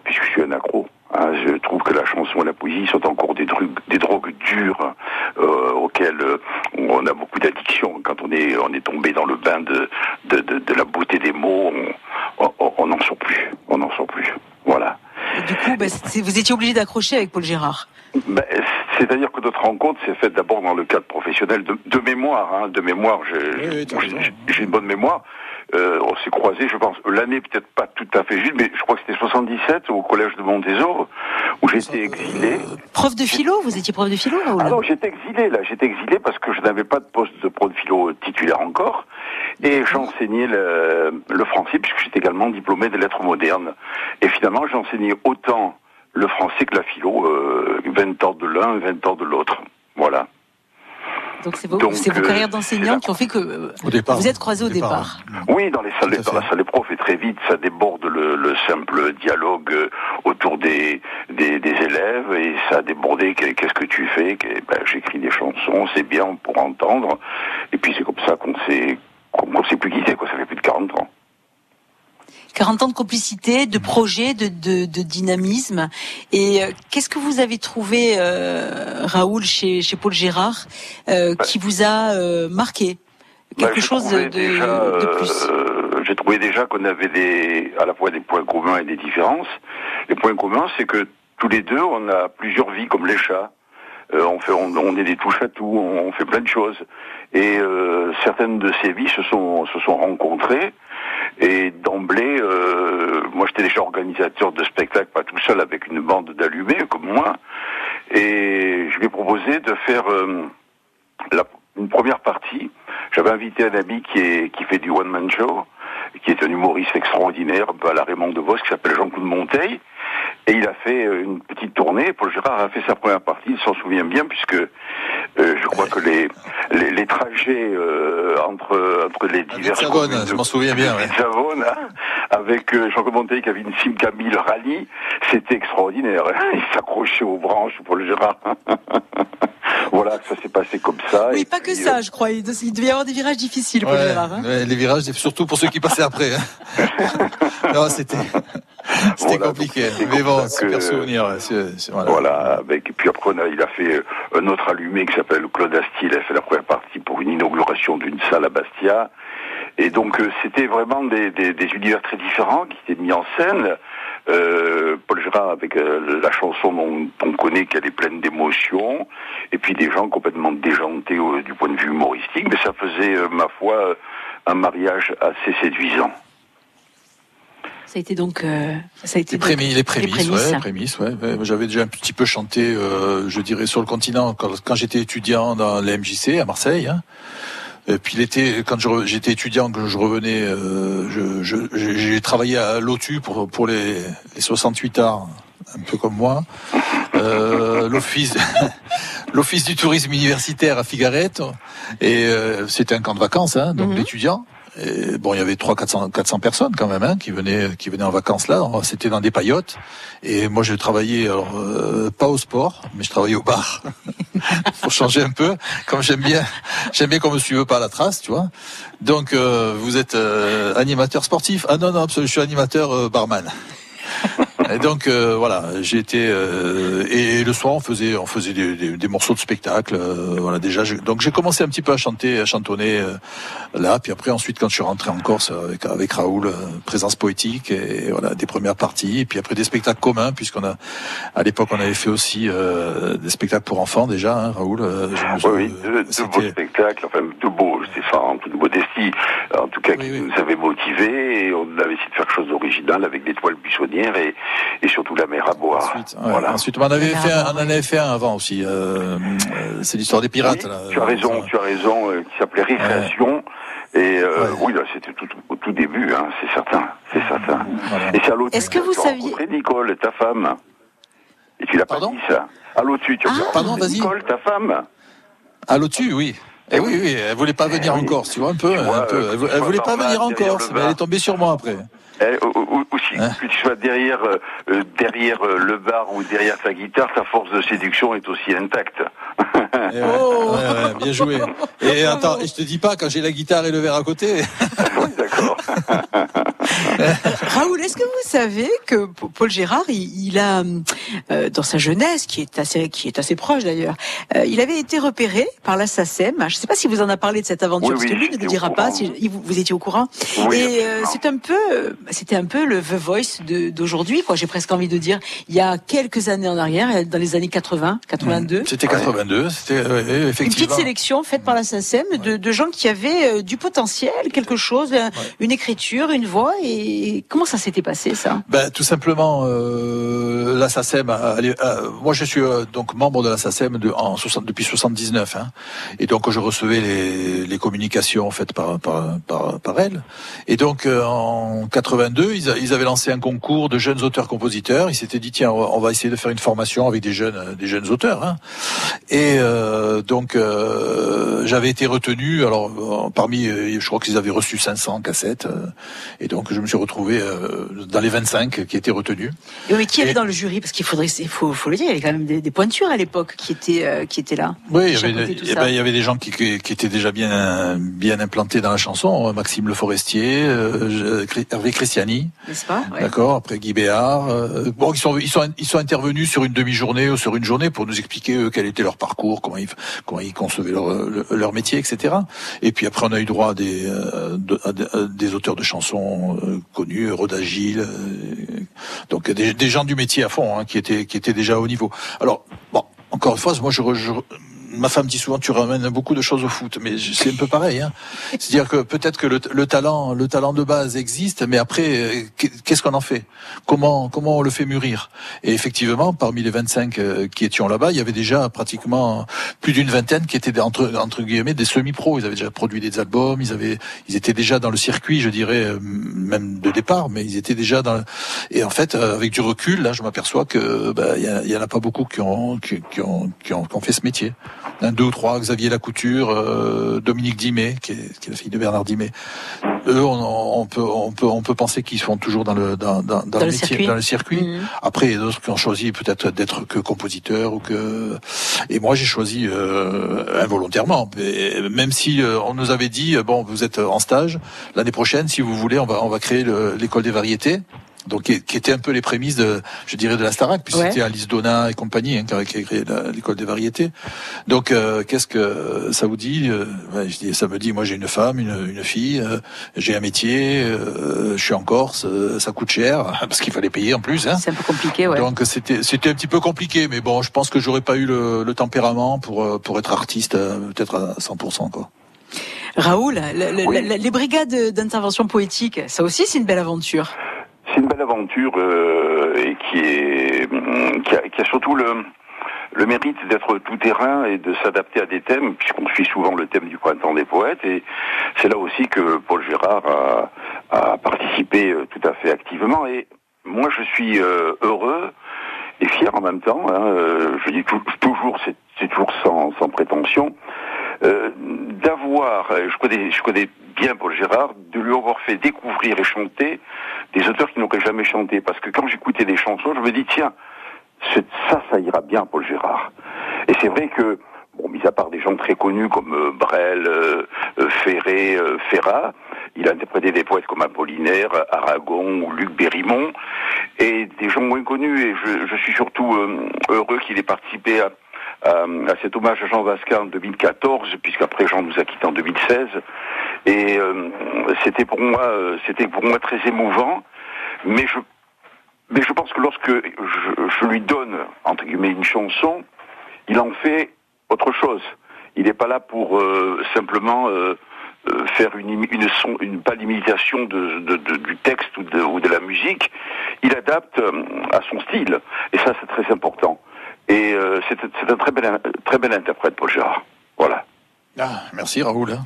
puisque je suis un accro. Hein. je trouve que la chanson et la poésie sont encore des, drogues, des drogues dures euh, auxquelles euh, on a beaucoup d'addiction. Quand on est, on est tombé dans le bain de, de, de, de la beauté des mots, on- on on n'en sort plus. On n'en sort plus. Voilà. Et du coup, bah, c'est- vous étiez obligé d'accrocher avec Paul Gérard. Ben, C'est-à-dire que notre rencontre s'est faite d'abord dans le cadre professionnel de, de mémoire. Hein, de mémoire, j'ai j'ai- j'ai une bonne mémoire. Euh, on s'est croisés, je pense, l'année peut-être pas tout à fait juste, mais je crois que c'était 77 au collège de Montésor, où j'étais exilé. Prof de philo, vous étiez prof de philo, Raoul Ah non, j'étais exilé là, j'étais exilé parce que je n'avais pas de poste de pro de philo titulaire encore, et j'enseignais le, le français puisque j'étais également diplômé des lettres modernes. Et finalement, j'enseignais autant le français que la philo, euh, 20 ans de l'un, 20 ans de l'autre. Voilà. Donc c'est vos, Donc, vos euh, carrières d'enseignants qui ont fait que euh, Au départ. vous êtes croisés au départ. Oui, dans les salles, dans la salle des profs, et très vite, ça déborde le, le simple dialogue euh, autour des, des, des élèves, et ça a débordé. qu'est- Qu'est-ce que tu fais? Que- ben, J'écris des chansons, c'est bien pour entendre. Et puis c'est comme ça qu'on s'est qu'on qu'on s'est plus quitté, quoi. Ça fait plus de 40 ans. 40 ans de complicité, de projet, de, de, de dynamisme. Et euh, qu'est-ce que vous avez trouvé, euh, Raoul, chez, chez Paul Gérard, euh, qui vous a euh, marqué Ben, Quelque chose de, déjà, de euh, plus? J'ai trouvé déjà qu'on avait des, à la fois des points communs et des différences. Les points communs, c'est que tous les deux, on a plusieurs vies comme les chats. Euh, on fait, on, on est des touches à tout, on, on fait plein de choses. Et euh, certaines de ces vies se sont, se sont rencontrées. Et d'emblée, euh, moi j'étais déjà organisateur de spectacles, pas tout seul, avec une bande d'allumés comme moi. Et je lui ai proposé de faire euh, la- une première partie. J'avais invité un ami qui, est, qui fait du one-man show, qui est un humoriste extraordinaire, à la Raymond DeVos, qui s'appelle Jean-Claude Monteil. Et il a fait euh, une petite tournée. Paul Gérard a fait sa première partie. Il s'en souvient bien puisque euh, je crois que les, les, les trajets euh, entre, entre les divers Savone, communes je m'en souviens bien, ouais. de Savone, hein, avec euh, Jean-Claude Monteil qui avait une Simca 1000 rallye, c'était extraordinaire. hein. Il s'accrochait aux branches, Paul Gérard. voilà, ça s'est passé comme ça. Oui, Et pas que ça, je crois. Il de- devait y avoir des virages difficiles, Paul Ouais, Gérard. hein. ouais, les virages, surtout pour ceux qui passaient après. hein. non, c'était, c'était compliqué. Mais bon, super souvenir. ouais, c'est- c'est- voilà. Voilà, avec, et puis après, a- il a fait euh, un autre allumé qui s'appelle Claude Astier. Il a fait la première partie pour une inauguration d'une salle à Bastia. Et donc, euh, c'était vraiment des, des, des univers très différents qui étaient mis en scène. Euh, Paul Gérard avec euh, la chanson dont on connaît qu'elle est pleine d'émotions, et puis des gens complètement déjantés euh, du point de vue humoristique, mais ça faisait, euh, ma foi, euh, un mariage assez séduisant. Ça a été donc. euh, ça a été Les prémices, les prémices, prémices. ouais, les prémices, ouais. Ouais, J'avais déjà un petit peu chanté, euh, je dirais, sur le continent quand, quand j'étais étudiant dans la MJC à Marseille. Hein. Et puis l'été, quand j'étais étudiant, que je revenais, euh, j'ai travaillé à l'OTU pour, pour les, les 68 arts, un peu comme moi. Euh, l'office, l'office du tourisme universitaire à Figarette. Et euh, c'était un camp de vacances, hein, donc d'étudiants. Et bon, il y avait 300 400 400 personnes quand même hein, qui venaient qui venaient en vacances là. C'était dans des paillotes. Et moi, je travaillais alors euh, pas au sport, mais je travaillais au bar pour changer un peu. Comme j'aime bien, j'aime bien qu'on me suive pas à la trace, tu vois. Donc, euh, vous êtes euh, animateur sportif Ah non non, absolument, je suis animateur euh, barman. Et donc euh, voilà, j'ai été euh, et le soir on faisait on faisait des, des- des morceaux de spectacle. euh, voilà déjà. je- donc j'ai commencé un petit peu à chanter, à chantonner euh, là. Puis après ensuite quand je suis rentré en Corse avec avec Raoul, euh, présence poétique et, voilà des premières parties. Et puis après des spectacles communs puisqu'on a à l'époque on avait fait aussi euh, des spectacles pour enfants déjà. Hein, Raoul. euh, je me Oui, oui, de beaux spectacles, enfin de beaux, c'est en toute modestie, en tout cas qui nous avait motivés et on avait essayé de faire quelque chose d'original avec des toiles buissonnières et, et surtout la mer à boire. Ensuite, ouais, ensuite on en avait fait, un, on en avait fait un avant aussi. Euh, euh, c'est l'histoire des pirates. Oui, là. tu as raison, tu as raison, euh, qui s'appelait Récréation. Et euh, oui, là, c'était tout, au tout début, hein, c'est certain, c'est certain. Et c'est à l'autre. Est-ce que vous saviez Nicole, ta femme. Et tu l'as pas dit ça. À l'autre, tu as Ah, Pardon, vas-y. Nicole, ta femme. À l'au-dessus, oui. Eh oui, oui, elle voulait pas venir en Corse, tu vois un peu. un peu. Elle, vou- elle voulait pas venir en Corse, mais elle est tombée sur moi après. Eh, ou- ou- aussi, Hein que tu sois derrière, euh, euh, derrière euh, le bar ou derrière ta guitare, ta force de séduction est aussi intacte. Eh ouais, ouais, ouais, bien joué. Et attends, et je te dis pas quand j'ai la guitare et le verre à côté. Raoul, est-ce que vous savez que Paul Gérard, il, il a, euh, dans sa jeunesse, qui est assez, qui est assez proche d'ailleurs, euh, il avait été repéré par la SACEM. Je ne sais pas si vous en a parlé de cette aventure, Oui, parce que oui, lui ne nous dira pas si vous, vous étiez au courant. Oui, Et euh, c'est un peu, c'était un peu le The Voice d'aujourd'hui, quoi. J'ai presque envie de dire, il y a quelques années en arrière, dans les années 80, 82. C'était 82, c'était euh, Une petite effectivement. sélection faite par la SACEM de, de gens qui avaient euh, du potentiel, quelque chose, une écriture, une voix. Et comment ça s'était passé ça? Ben, tout simplement, euh, la SACEM, a- moi je suis euh, donc membre de la SACEM de, en 60, depuis 79, hein, et donc je recevais les, les communications faites par, par, par, par elle. Et donc euh, en 82, ils, a- ils avaient lancé un concours de jeunes auteurs-compositeurs. Ils s'étaient dit tiens, on va- essayer de faire une formation avec des jeunes, des jeunes auteurs. Hein. Et euh, donc euh, j'avais été retenu. Alors euh, parmi, je crois qu'ils avaient reçu 500 cassettes, et donc je me suis retrouvé dans les 25 qui étaient retenus. Et oui, qui Et- avait dans le jury? Parce qu'il faudrait, il faut, faut le dire, il y avait quand même des, des pointures à l'époque qui étaient, qui étaient là. Oui, il y, avait, eh ben, y avait des gens qui, qui, qui étaient déjà bien, bien implantés dans la chanson. euh, Maxime Le Forestier, Hervé Christiani, N'est-ce pas? Ouais. d'accord. Après Guy Béard. euh, bon, ils sont, ils sont, ils sont intervenus sur une demi-journée ou sur une journée pour nous expliquer eux, quel était leur parcours, comment ils, comment ils concevaient leur, leur, métier, etc. Et puis après, on a eu droit à des, euh, à des- auteurs de chansons euh, connus, Roda Gilles, euh, donc des, des gens du métier à fond, hein, qui étaient, qui étaient déjà au niveau. Alors, bon, encore une fois, moi, je, je ma femme dit souvent, tu ramènes beaucoup de choses au foot, mais c'est un peu pareil. Hein. C'est-à-dire que peut-être que le, le talent, le talent de base existe, mais après, euh, qu'est-ce qu'on en fait? Comment, comment on le fait mûrir? Et effectivement, parmi les 25 euh, qui étions là-bas, il y avait déjà pratiquement plus d'une vingtaine qui étaient entre, entre guillemets des semi-pros. Ils avaient déjà produit des albums, ils avaient, ils étaient déjà dans le circuit, je dirais, euh, même de départ, mais ils étaient déjà dans. Et en fait, avec du recul, là, je m'aperçois que bah, il y, a- il y en a pas beaucoup qui ont, qui ont, qui ont, qui ont fait ce métier. Un, deux ou trois, Xavier Lacouture, euh, Dominique Dimet, qui est, qui est la fille de Bernard Dimet. Eux, on, on peut, on peut, on peut penser qu'ils sont toujours dans le, dans, dans, dans le, le métier, circuit. dans le circuit. Mhm. Après, il y a d'autres qui ont choisi peut-être d'être que compositeur ou que. Et moi, j'ai choisi euh, involontairement. Même si euh, on nous avait dit euh, bon, vous êtes en stage l'année prochaine, si vous voulez, on va, on va créer le- l'école des variétés. Donc, qui, qui était un peu les prémices de, je dirais, de la Starac, puis c'était Alice Donna et compagnie hein, qui a créé l'école des variétés. Donc, euh, qu'est-ce que ça vous dit euh, je dis, Ça me dit, moi, j'ai une femme, une, une fille, euh, j'ai un métier, euh, je suis en Corse, euh, ça coûte cher parce qu'il fallait payer en plus. Hein. C'est un peu compliqué, ouais. Donc c'était c'était un petit peu compliqué, mais bon, je pense que j'aurais pas eu le, le tempérament pour euh, pour être artiste peut-être à 100% quoi. Raoul, la- la- la- les brigades d'intervention poétique, ça aussi, c'est une belle aventure. C'est une belle aventure euh, et qui est hum, qui a, qui a surtout le le mérite d'être tout terrain et de s'adapter à des thèmes, puisqu'on suit souvent le thème du printemps des poètes, et c'est là aussi que Paul Gérard a, a participé euh, tout à fait activement. Et moi, je suis euh, heureux et fier en même temps. hein, euh, je dis tou- toujours, c'est toujours sans, sans prétention, euh, d'avoir, je connais, je connais bien Paul Gérard, de lui avoir fait découvrir et chanter des auteurs qui n'auraient jamais chanté. Parce que quand j'écoutais des chansons, je me dis, tiens, ça, ça ira bien, Paul Gérard. Et c'est vrai que, bon, mis à part des gens très connus comme euh, Brel, euh, euh, Ferré, Ferrat, il a interprété des poètes comme Apollinaire, Aragon ou Luc Berrimont, et des gens moins connus. Et je, je suis surtout heureux qu'il ait participé à, à, à cet hommage à Jean Vasca en 2014, puisqu'après Jean nous a quittés en 2016. Et euh, c'était pour moi, euh, c'était pour moi très émouvant. Mais je mais je pense que lorsque je, je lui donne, entre guillemets, une chanson, il en fait autre chose. Il n'est pas là pour euh, simplement euh, euh, faire une, une, son, une de, de- de- du texte ou de, ou de la musique, il adapte euh, à son style. Et ça, c'est très important. Et euh, c'est c'est un très bel, très bel interprète, Paul Gérard. Voilà. Ah, merci Raoul. hein.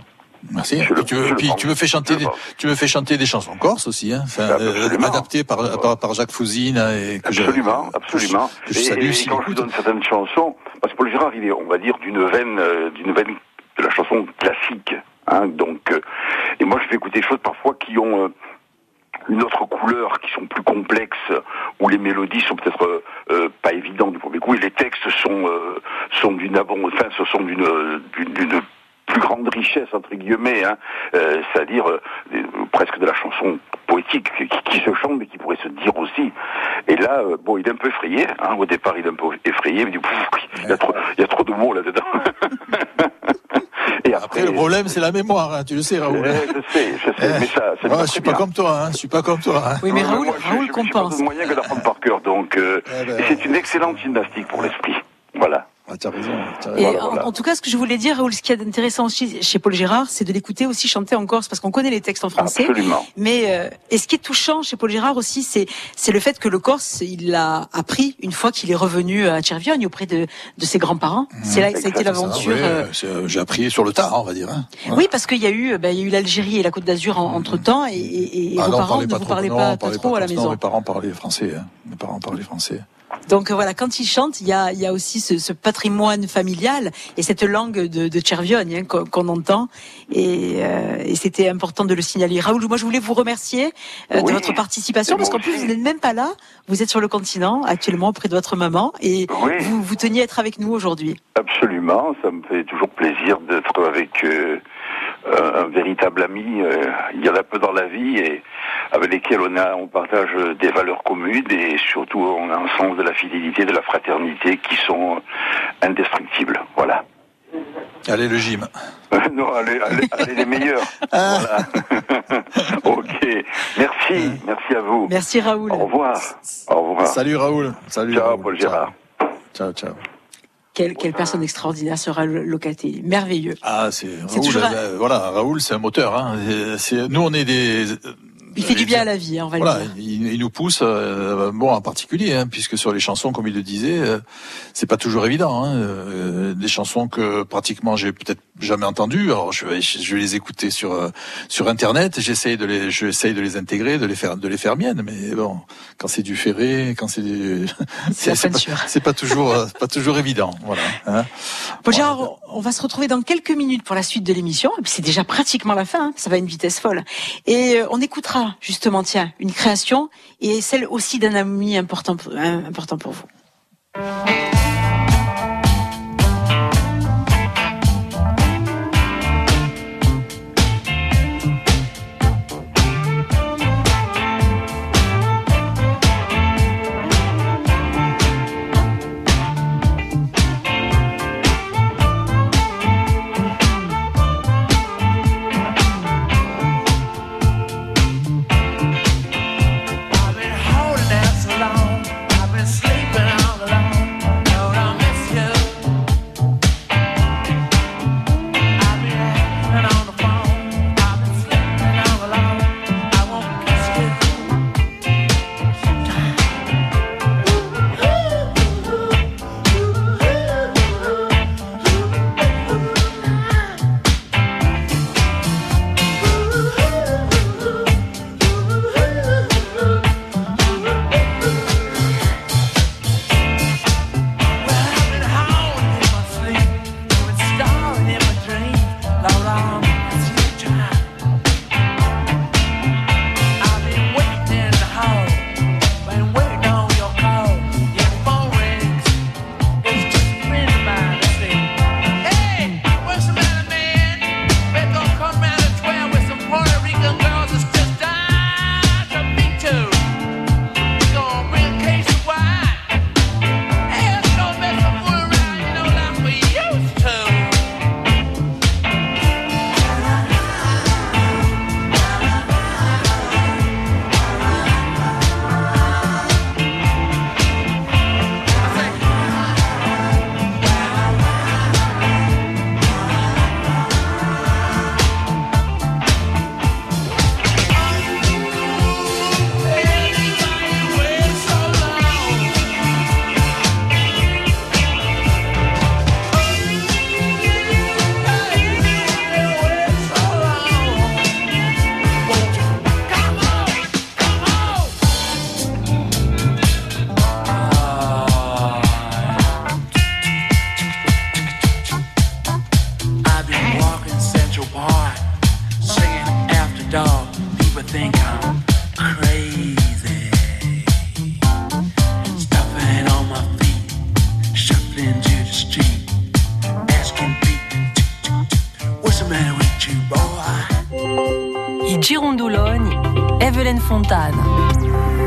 Merci. Puis tu, veux, puis tu me fais chanter, des, tu me fais chanter des chansons corses aussi, hein, enfin, euh, adaptées par, par, par Jacques Fouzine hein, et que je- Absolument, absolument. que je et, salue et quand je donne certaines chansons, parce que Paul Gérard, il est, on va dire, d'une veine, euh, d'une veine de la chanson classique. Hein, donc, euh, et moi, je fais écouter des choses parfois qui ont euh, une autre couleur, qui sont plus complexes, où les mélodies sont peut-être euh, euh, pas évidentes du premier coup, et les textes sont euh, sont d'une abondance, enfin, ce sont d'une euh, d'une- d'une plus grande richesse entre guillemets, hein, euh, c'est-à-dire euh, presque de la chanson poétique qui, qui se chante mais qui pourrait se dire aussi. Et là, euh, bon, il est un peu effrayé. Hein, au départ, il est un peu effrayé, mais il dit, il y a trop, il y a trop de mots là-dedans. Et Après, le problème, c'est la mémoire, hein, tu le sais, Raoul. Je sais, je sais, mais ça, Moi, va je suis pas bien. comme toi, hein, je suis pas comme toi. Hein. Oui, mais Raoul, moi, je- Raoul je- compense. Je pas moyen que d'apprendre par cœur, donc euh, Eh ben, et c'est une excellente gymnastique pour l'esprit. Voilà. Ah, as raison. t'as Et en, en tout cas, ce que je voulais dire, Raoul, ce qui est intéressant aussi chez Paul Gérard, c'est de l'écouter aussi chanter en corse, parce qu'on connaît les textes en français. Absolument. Mais euh, et ce qui est touchant chez Paul Gérard aussi, c'est c'est le fait que le corse, il l'a appris une fois qu'il est revenu à Cherviogne auprès de de ses grands-parents. C'est là, ça a été l'aventure. Euh, euh, J'ai appris sur le tard, on va dire. Hein. Oui, parce qu'il y a eu, ben, il y a eu l'Algérie et la Côte d'Azur entre temps, et, et, et Ah vos non, parents ne pas vous trop, parlaient non, pas, on pas parlait trop à la non, maison. mes parents parlaient français. Hein. Mes parents parlaient français. Donc voilà, quand il chante, il y a, il y a aussi ce, ce patrimoine familial et cette langue de, de Cherviogne hein, qu'on qu'on entend. Et, euh, et c'était important de le signaler. Raoul, moi je voulais vous remercier euh, de votre participation et parce moi qu'en plus aussi. vous n'êtes même pas là. Vous êtes sur le continent actuellement auprès de votre maman et Oui. vous, vous teniez à être avec nous aujourd'hui. Absolument, ça me fait toujours plaisir d'être avec euh, un, un véritable ami. il y en a peu dans la vie et avec lesquels on a, on partage des valeurs communes et surtout on a un sens de la fidélité, de la fraternité qui sont indestructibles. Voilà. Allez, le gym. non, allez, allez, allez les meilleurs. Voilà. ok. Merci, merci à vous. Merci Raoul. Au revoir. Au revoir. Salut Raoul. Salut. Ciao, Raoul. Paul Gérard. Ciao, ciao. Quelle, quelle personne extraordinaire sera Locaté. Merveilleux. Ah, c'est Raoul. toujours un- euh, Voilà, Raoul, c'est un moteur. Hein. Nous, on est des. Il fait du bien à la vie, hein, on va Voilà, le dire. il, il nous pousse, euh, bon en particulier, hein, puisque sur les chansons, comme il le disait, euh, c'est pas toujours évident. Hein, euh, des chansons que pratiquement j'ai peut-être jamais entendues. Alors je vais, je vais les écouter sur euh, sur internet. J'essaye de les, j'essaye de les intégrer, de les faire, de les faire miennes. Mais bon, quand c'est du ferré, quand c'est du, C'est pas, pas toujours, euh, pas toujours évident. Voilà. Hein. Gérard, on- on va se retrouver dans quelques minutes pour la suite de l'émission. Et puis C'est déjà pratiquement la fin, hein. ça va à une vitesse folle. Et euh, on écoutera justement, tiens, une création et celle aussi d'un ami important, hein, important pour vous. apart. Singing after dark, people think I'm crazy. Stuffing on my feet, shuffling to the street, asking people, what's the matter with you, boy? Fontane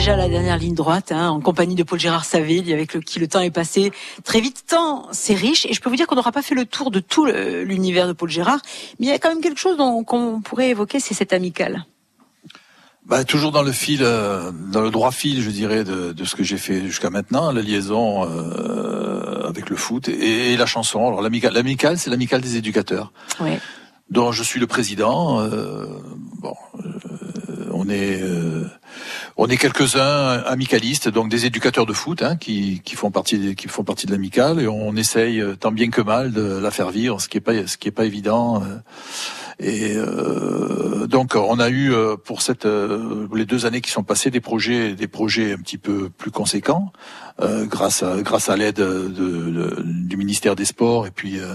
déjà la dernière ligne droite, hein, en compagnie de Paul Gérard Saville, avec le, qui le temps est passé très vite. Tant c'est riche, et je peux vous dire qu'on n'aura pas fait le tour de tout l'univers de Paul Gérard, mais il y a quand même quelque chose dont- qu'on pourrait évoquer, c'est cette amicale. Bah, toujours dans le fil, euh, dans le droit fil, je dirais, de, de ce que j'ai fait jusqu'à maintenant, la liaison euh, avec le foot et, et la chanson. Alors l'amicale, l'amicale, c'est l'amicale des éducateurs, dont je suis le président. Euh, bon, on est, euh, on est quelques-uns amicalistes, donc des éducateurs de foot, hein, qui, font partie, qui font partie de l'amicale, et on essaye euh, tant bien que mal de la faire vivre, ce qui est pas, ce qui est pas évident. euh, et euh, donc on a eu euh, pour cette euh, les deux années qui sont passées des projets des projets un petit peu plus conséquents euh, grâce à grâce à l'aide de, de- du ministère des Sports et puis euh,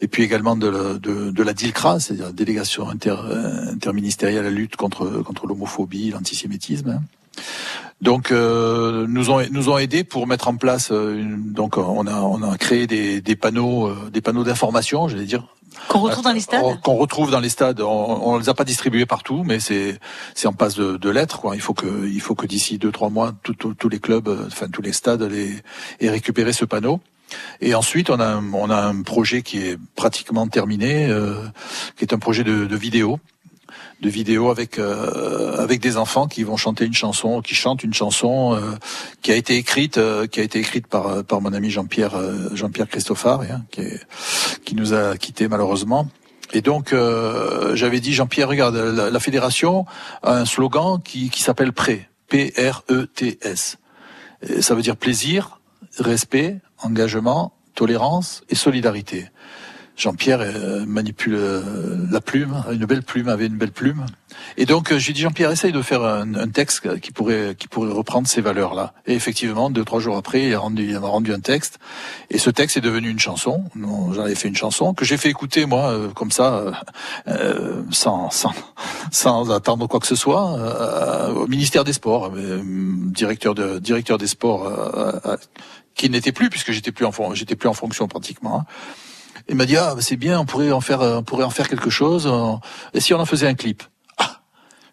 et puis également de, la- de, de la DILCRA, c'est-à-dire délégation inter, interministérielle à la lutte contre contre l'homophobie, l'antisémitisme. Donc euh, nous ont nous ont aidés pour mettre en place euh, une, donc on a on a créé des, des panneaux euh, des panneaux d'information, j'allais dire Qu'on retrouve dans les stades on- qu'on retrouve dans les stades. On, on les a pas distribués partout, mais c'est en passe de, de l'être. Il faut que il faut que d'ici deux trois mois, tous les clubs, enfin tous les stades, les, aient récupéré ce panneau. Et ensuite, on a on a un projet qui est pratiquement terminé, euh, qui est un projet de, de vidéo de vidéos avec euh, avec des enfants qui vont chanter une chanson, qui chantent une chanson euh, qui a été écrite euh, qui a été écrite par euh, par mon ami Jean-Pierre euh, Jean-Pierre Christophard, hein, qui est, qui nous a quittés malheureusement. Et donc euh, j'avais dit Jean-Pierre, regarde, la, fédération a un slogan qui qui s'appelle Prêt, P R E T S. Ça veut dire plaisir, respect, engagement, tolérance et solidarité. Jean-Pierre euh, manipule euh, la plume, une belle plume, avait une belle plume. Et donc euh, j'ai dit Jean-Pierre, essaye de faire un, un texte qui pourrait qui pourrait reprendre ces valeurs-là. Et effectivement, deux trois jours après, il a rendu il m'a rendu un texte. Et ce texte est devenu une chanson. J'en avais fait une chanson que j'ai fait écouter moi euh, comme ça, euh, sans sans sans attendre quoi que ce soit, euh, au ministère des Sports, directeur de directeur des Sports, qui n'était plus puisque j'étais plus en j'étais plus en fonction pratiquement. hein. Il m'a dit ah c'est bien, on pourrait en faire, euh, on pourrait en faire quelque chose. euh, Et si on en faisait un clip? Ah,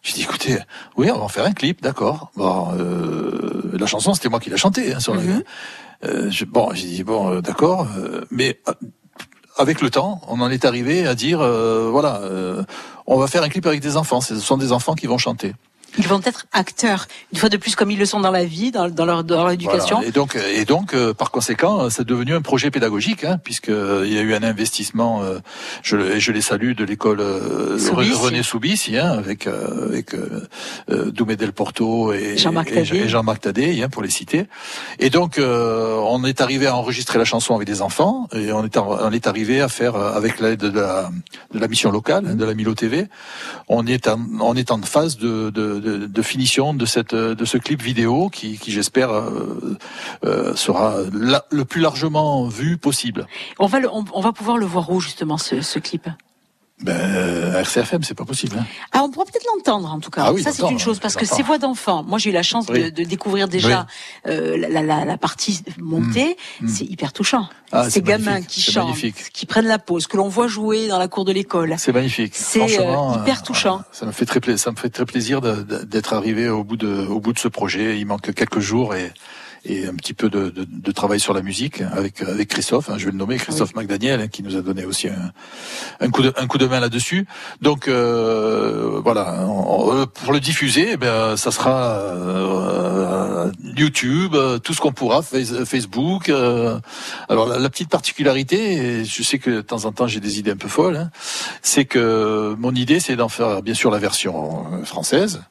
j'ai dit écoutez, oui, on va en faire un clip, d'accord. Bon, euh, la chanson c'était moi qui l'ai chantée hein, sur la. Euh, je- bon, j'ai dit bon, euh, d'accord, euh, mais avec le temps, on en est arrivé à dire euh, voilà, euh, on va faire un clip avec des enfants. Ce sont des enfants qui vont chanter. Ils vont être acteurs, une fois de plus comme ils le sont dans la vie, dans, dans leur, dans leur éducation. Voilà. Et donc, et donc, euh, par conséquent, euh, c'est devenu un projet pédagogique, hein, puisque euh, il y a eu un investissement. euh, je, je les salue de l'école euh. René Soubis, hein, avec euh, avec Doumé Del Porto et Jean-Marc Tadé. et Jean-Marc Tadé, hein, pour les citer. Et donc, euh, on est arrivé à enregistrer la chanson avec des enfants, et on est on est arrivé à faire avec l'aide de la de la mission locale, hein, de la Milo TV. On est en, on est en phase de, de, de, de finition de cette de ce clip vidéo qui, qui j'espère euh, euh, sera le plus largement vu possible. On va, le- on, on va pouvoir le voir où justement ce, ce clip? Ben, euh, RCFM, c'est pas possible. Hein. Ah, on pourra peut-être l'entendre en tout cas. Ah oui, ça c'est une chose parce que ces voix d'enfants. Moi j'ai eu la chance de, Oui. de découvrir déjà euh, la, la, la partie montée. C'est hyper touchant. Ah, Ces gamins magnifique, qui chantent, magnifique. qui prennent la pause, que l'on voit jouer dans la cour de l'école. C'est magnifique. C'est euh, hyper euh, touchant. Ça me fait très plaisir. Ça me fait très plaisir d'être arrivé au bout de au bout de ce projet. Il manque quelques jours et et un petit peu de, de, de travail sur la musique avec avec Christophe. hein, je vais le nommer Christophe McDaniel hein, qui nous a donné aussi un, un coup de un coup de main là-dessus. Donc euh, voilà, on- on- pour le diffuser, eh ben ça sera euh, YouTube, euh, tout ce qu'on pourra, Face- Facebook. euh. alors la, la petite particularité, et je sais que de temps en temps j'ai des idées un peu folles, hein, c'est que mon idée c'est d'en faire bien sûr la version euh, française.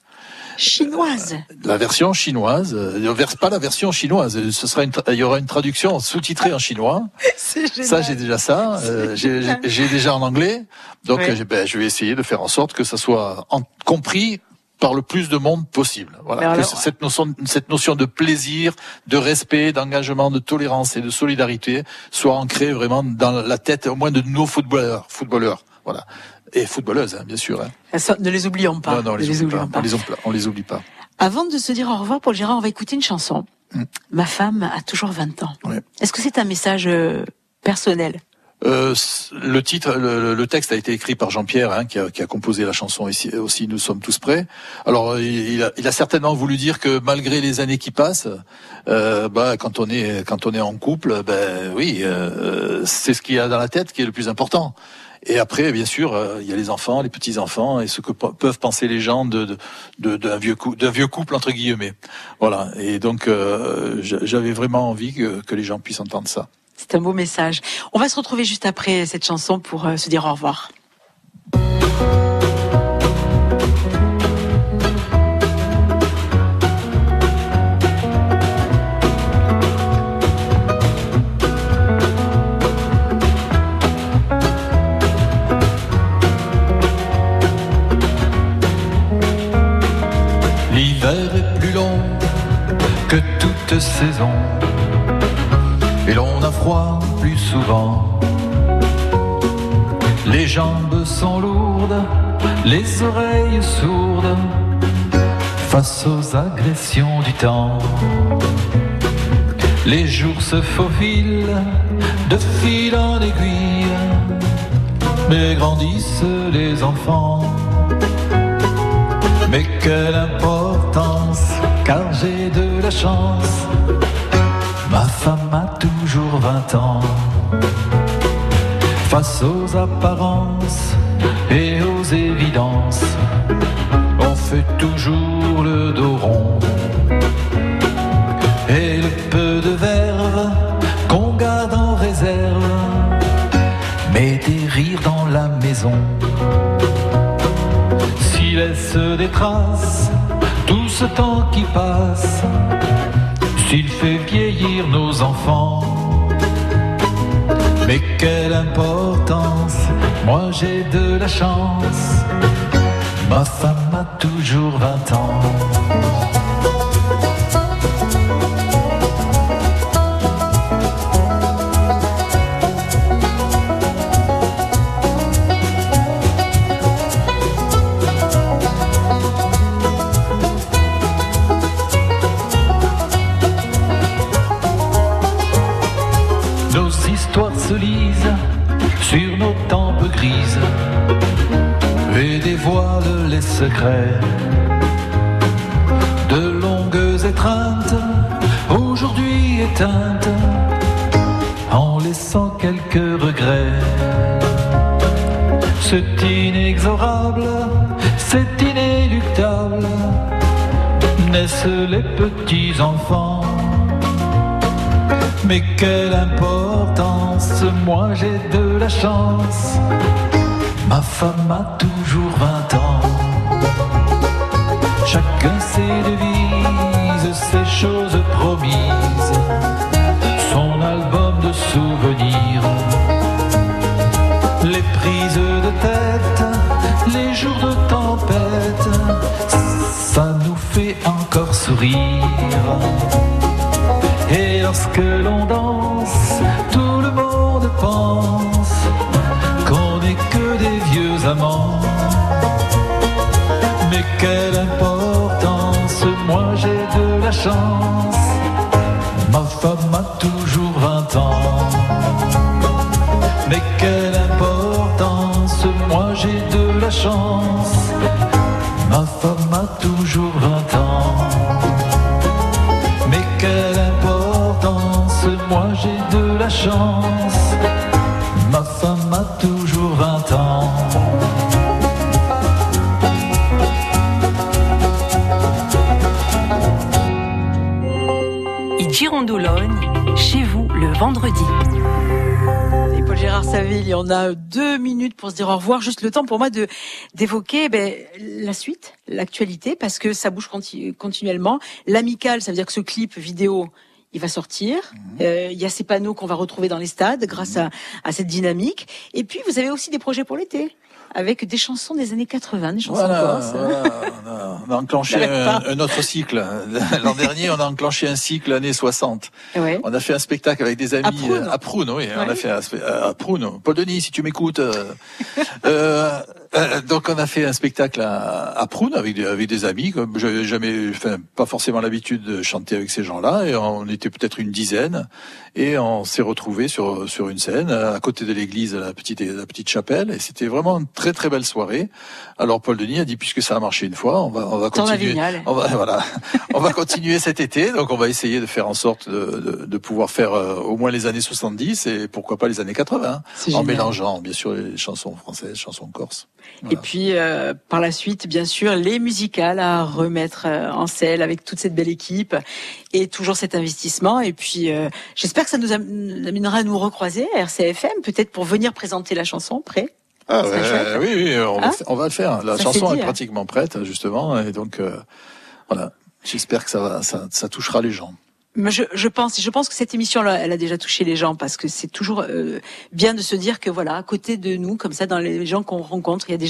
Chinoise. La version chinoise, euh, pas la version chinoise. Ce sera une, il y aura une traduction sous-titrée en chinois. Ça, j'ai déjà ça. Euh, j'ai j'ai- j'ai déjà en anglais. Donc, ben, je vais essayer de faire en sorte que ça soit en- compris par le plus de monde possible. Voilà. Alors- cette notion, cette notion de plaisir, de respect, d'engagement, de tolérance et de solidarité soit ancrée vraiment dans la tête, au moins de nos footballeurs, footballeurs. Voilà. Et footballeuses, hein, bien sûr. hein. Ça, ne les oublions pas. non, non, on les, les oublie oublions pas. pas. On les, oublie- on les oublie pas. Avant de se dire au revoir, Paul Gérard, on va écouter une chanson. Mm. Ma femme a toujours 20 ans. Ouais. Est-ce que c'est un message euh, personnel? Euh, le titre, le, le texte a été écrit par Jean-Pierre, hein, qui, a, qui a composé la chanson ici, aussi. Nous sommes tous prêts. Alors, il, il a, il a certainement voulu dire que malgré les années qui passent, euh, bah, quand on est quand on est en couple, ben oui, euh, c'est ce qu'il y a dans la tête qui est le plus important. Et après, bien sûr, euh, il y a les enfants, les petits enfants, et ce que pe- peuvent penser les gens d'un vieux couple entre guillemets. Voilà. Et donc, euh, j'a- j'avais vraiment envie que, que les gens puissent entendre ça. C'est un beau message. On va se retrouver juste après cette chanson pour euh, se dire au revoir. Saison et l'on a froid plus souvent. Les jambes sont lourdes, les oreilles sourdes face aux agressions du temps. Les jours se faufilent de fil en aiguille, mais grandissent les enfants. Mais quelle importance, car j'ai de la chance. Ma femme a toujours 20 ans. Face aux apparences et aux évidences, on fait toujours le dos rond. Et le peu de verve qu'on garde en réserve met des rires dans la maison. S'il laisse des traces, ce temps qui passe, s'il fait vieillir nos enfants. Mais quelle importance, moi j'ai de la chance, ma femme a toujours 20 ans. Ma femme a toujours 20 ans. Chacun ses devises, ses choses promises, son album de souvenirs. Les prises de tête, les jours de tempête, ça nous fait encore sourire. Et lorsque l'on danse, tout le monde pense Mais quelle importance, moi j'ai de la chance. Ma femme a toujours 20 ans. Mais quelle importance, moi j'ai de la chance. Ma femme a toujours 20 ans. Chez vous le vendredi. Et Paul Gérard Saville, on a deux minutes pour se dire au revoir. Juste le temps pour moi de d'évoquer ben, la suite, l'actualité, parce que ça bouge conti- continuellement. L'amical, ça veut dire que ce clip vidéo, il va sortir. Euh, Il y a ces panneaux qu'on va retrouver dans les stades grâce à, à cette dynamique. Et puis, vous avez aussi des projets pour l'été. Avec des chansons des années 80, des chansons Voilà, corses. voilà, on, a, on a enclenché un, autre cycle. L'an dernier, on a enclenché un cycle années 60. Ouais. On a fait un spectacle avec des amis À Prunes. euh, à oui. On a fait un spe- à Prunes. Paul Denis, si tu m'écoutes. euh, euh, donc on a fait un spectacle à, à Prune avec des, avec des amis. Comme j'avais jamais, enfin, pas forcément l'habitude de chanter avec ces gens-là, et on était peut-être une dizaine, et on s'est retrouvés sur sur une scène à côté de l'église, la petite la petite chapelle, et c'était vraiment une très très belle soirée. Alors Paul Denis a dit puisque ça a marché une fois, on va on va continuer. On va voilà, on va continuer cet été. Donc on va essayer de faire en sorte de, de, de pouvoir faire euh, au moins les années 70 et pourquoi pas les années 80, C'est en génial. mélangeant bien sûr les chansons françaises, chansons corses. Et puis euh, par la suite, bien sûr, les musicales à remettre euh, en selle avec toute cette belle équipe et toujours cet investissement. Et puis euh, j'espère que ça nous am- nous amènera à nous recroiser à RCFM, peut-être pour venir présenter la chanson. Prêt Ah ouais, oui, oui, on, va, Hein on va le faire. La Ça chanson est pratiquement prête, justement, et donc voilà. J'espère que ça va, ça, ça touchera les gens. Je, je pense, que cette émission, là, elle a déjà touché les gens parce que c'est toujours euh, bien de se dire que voilà, à côté de nous, comme ça, dans les gens qu'on rencontre, il y a des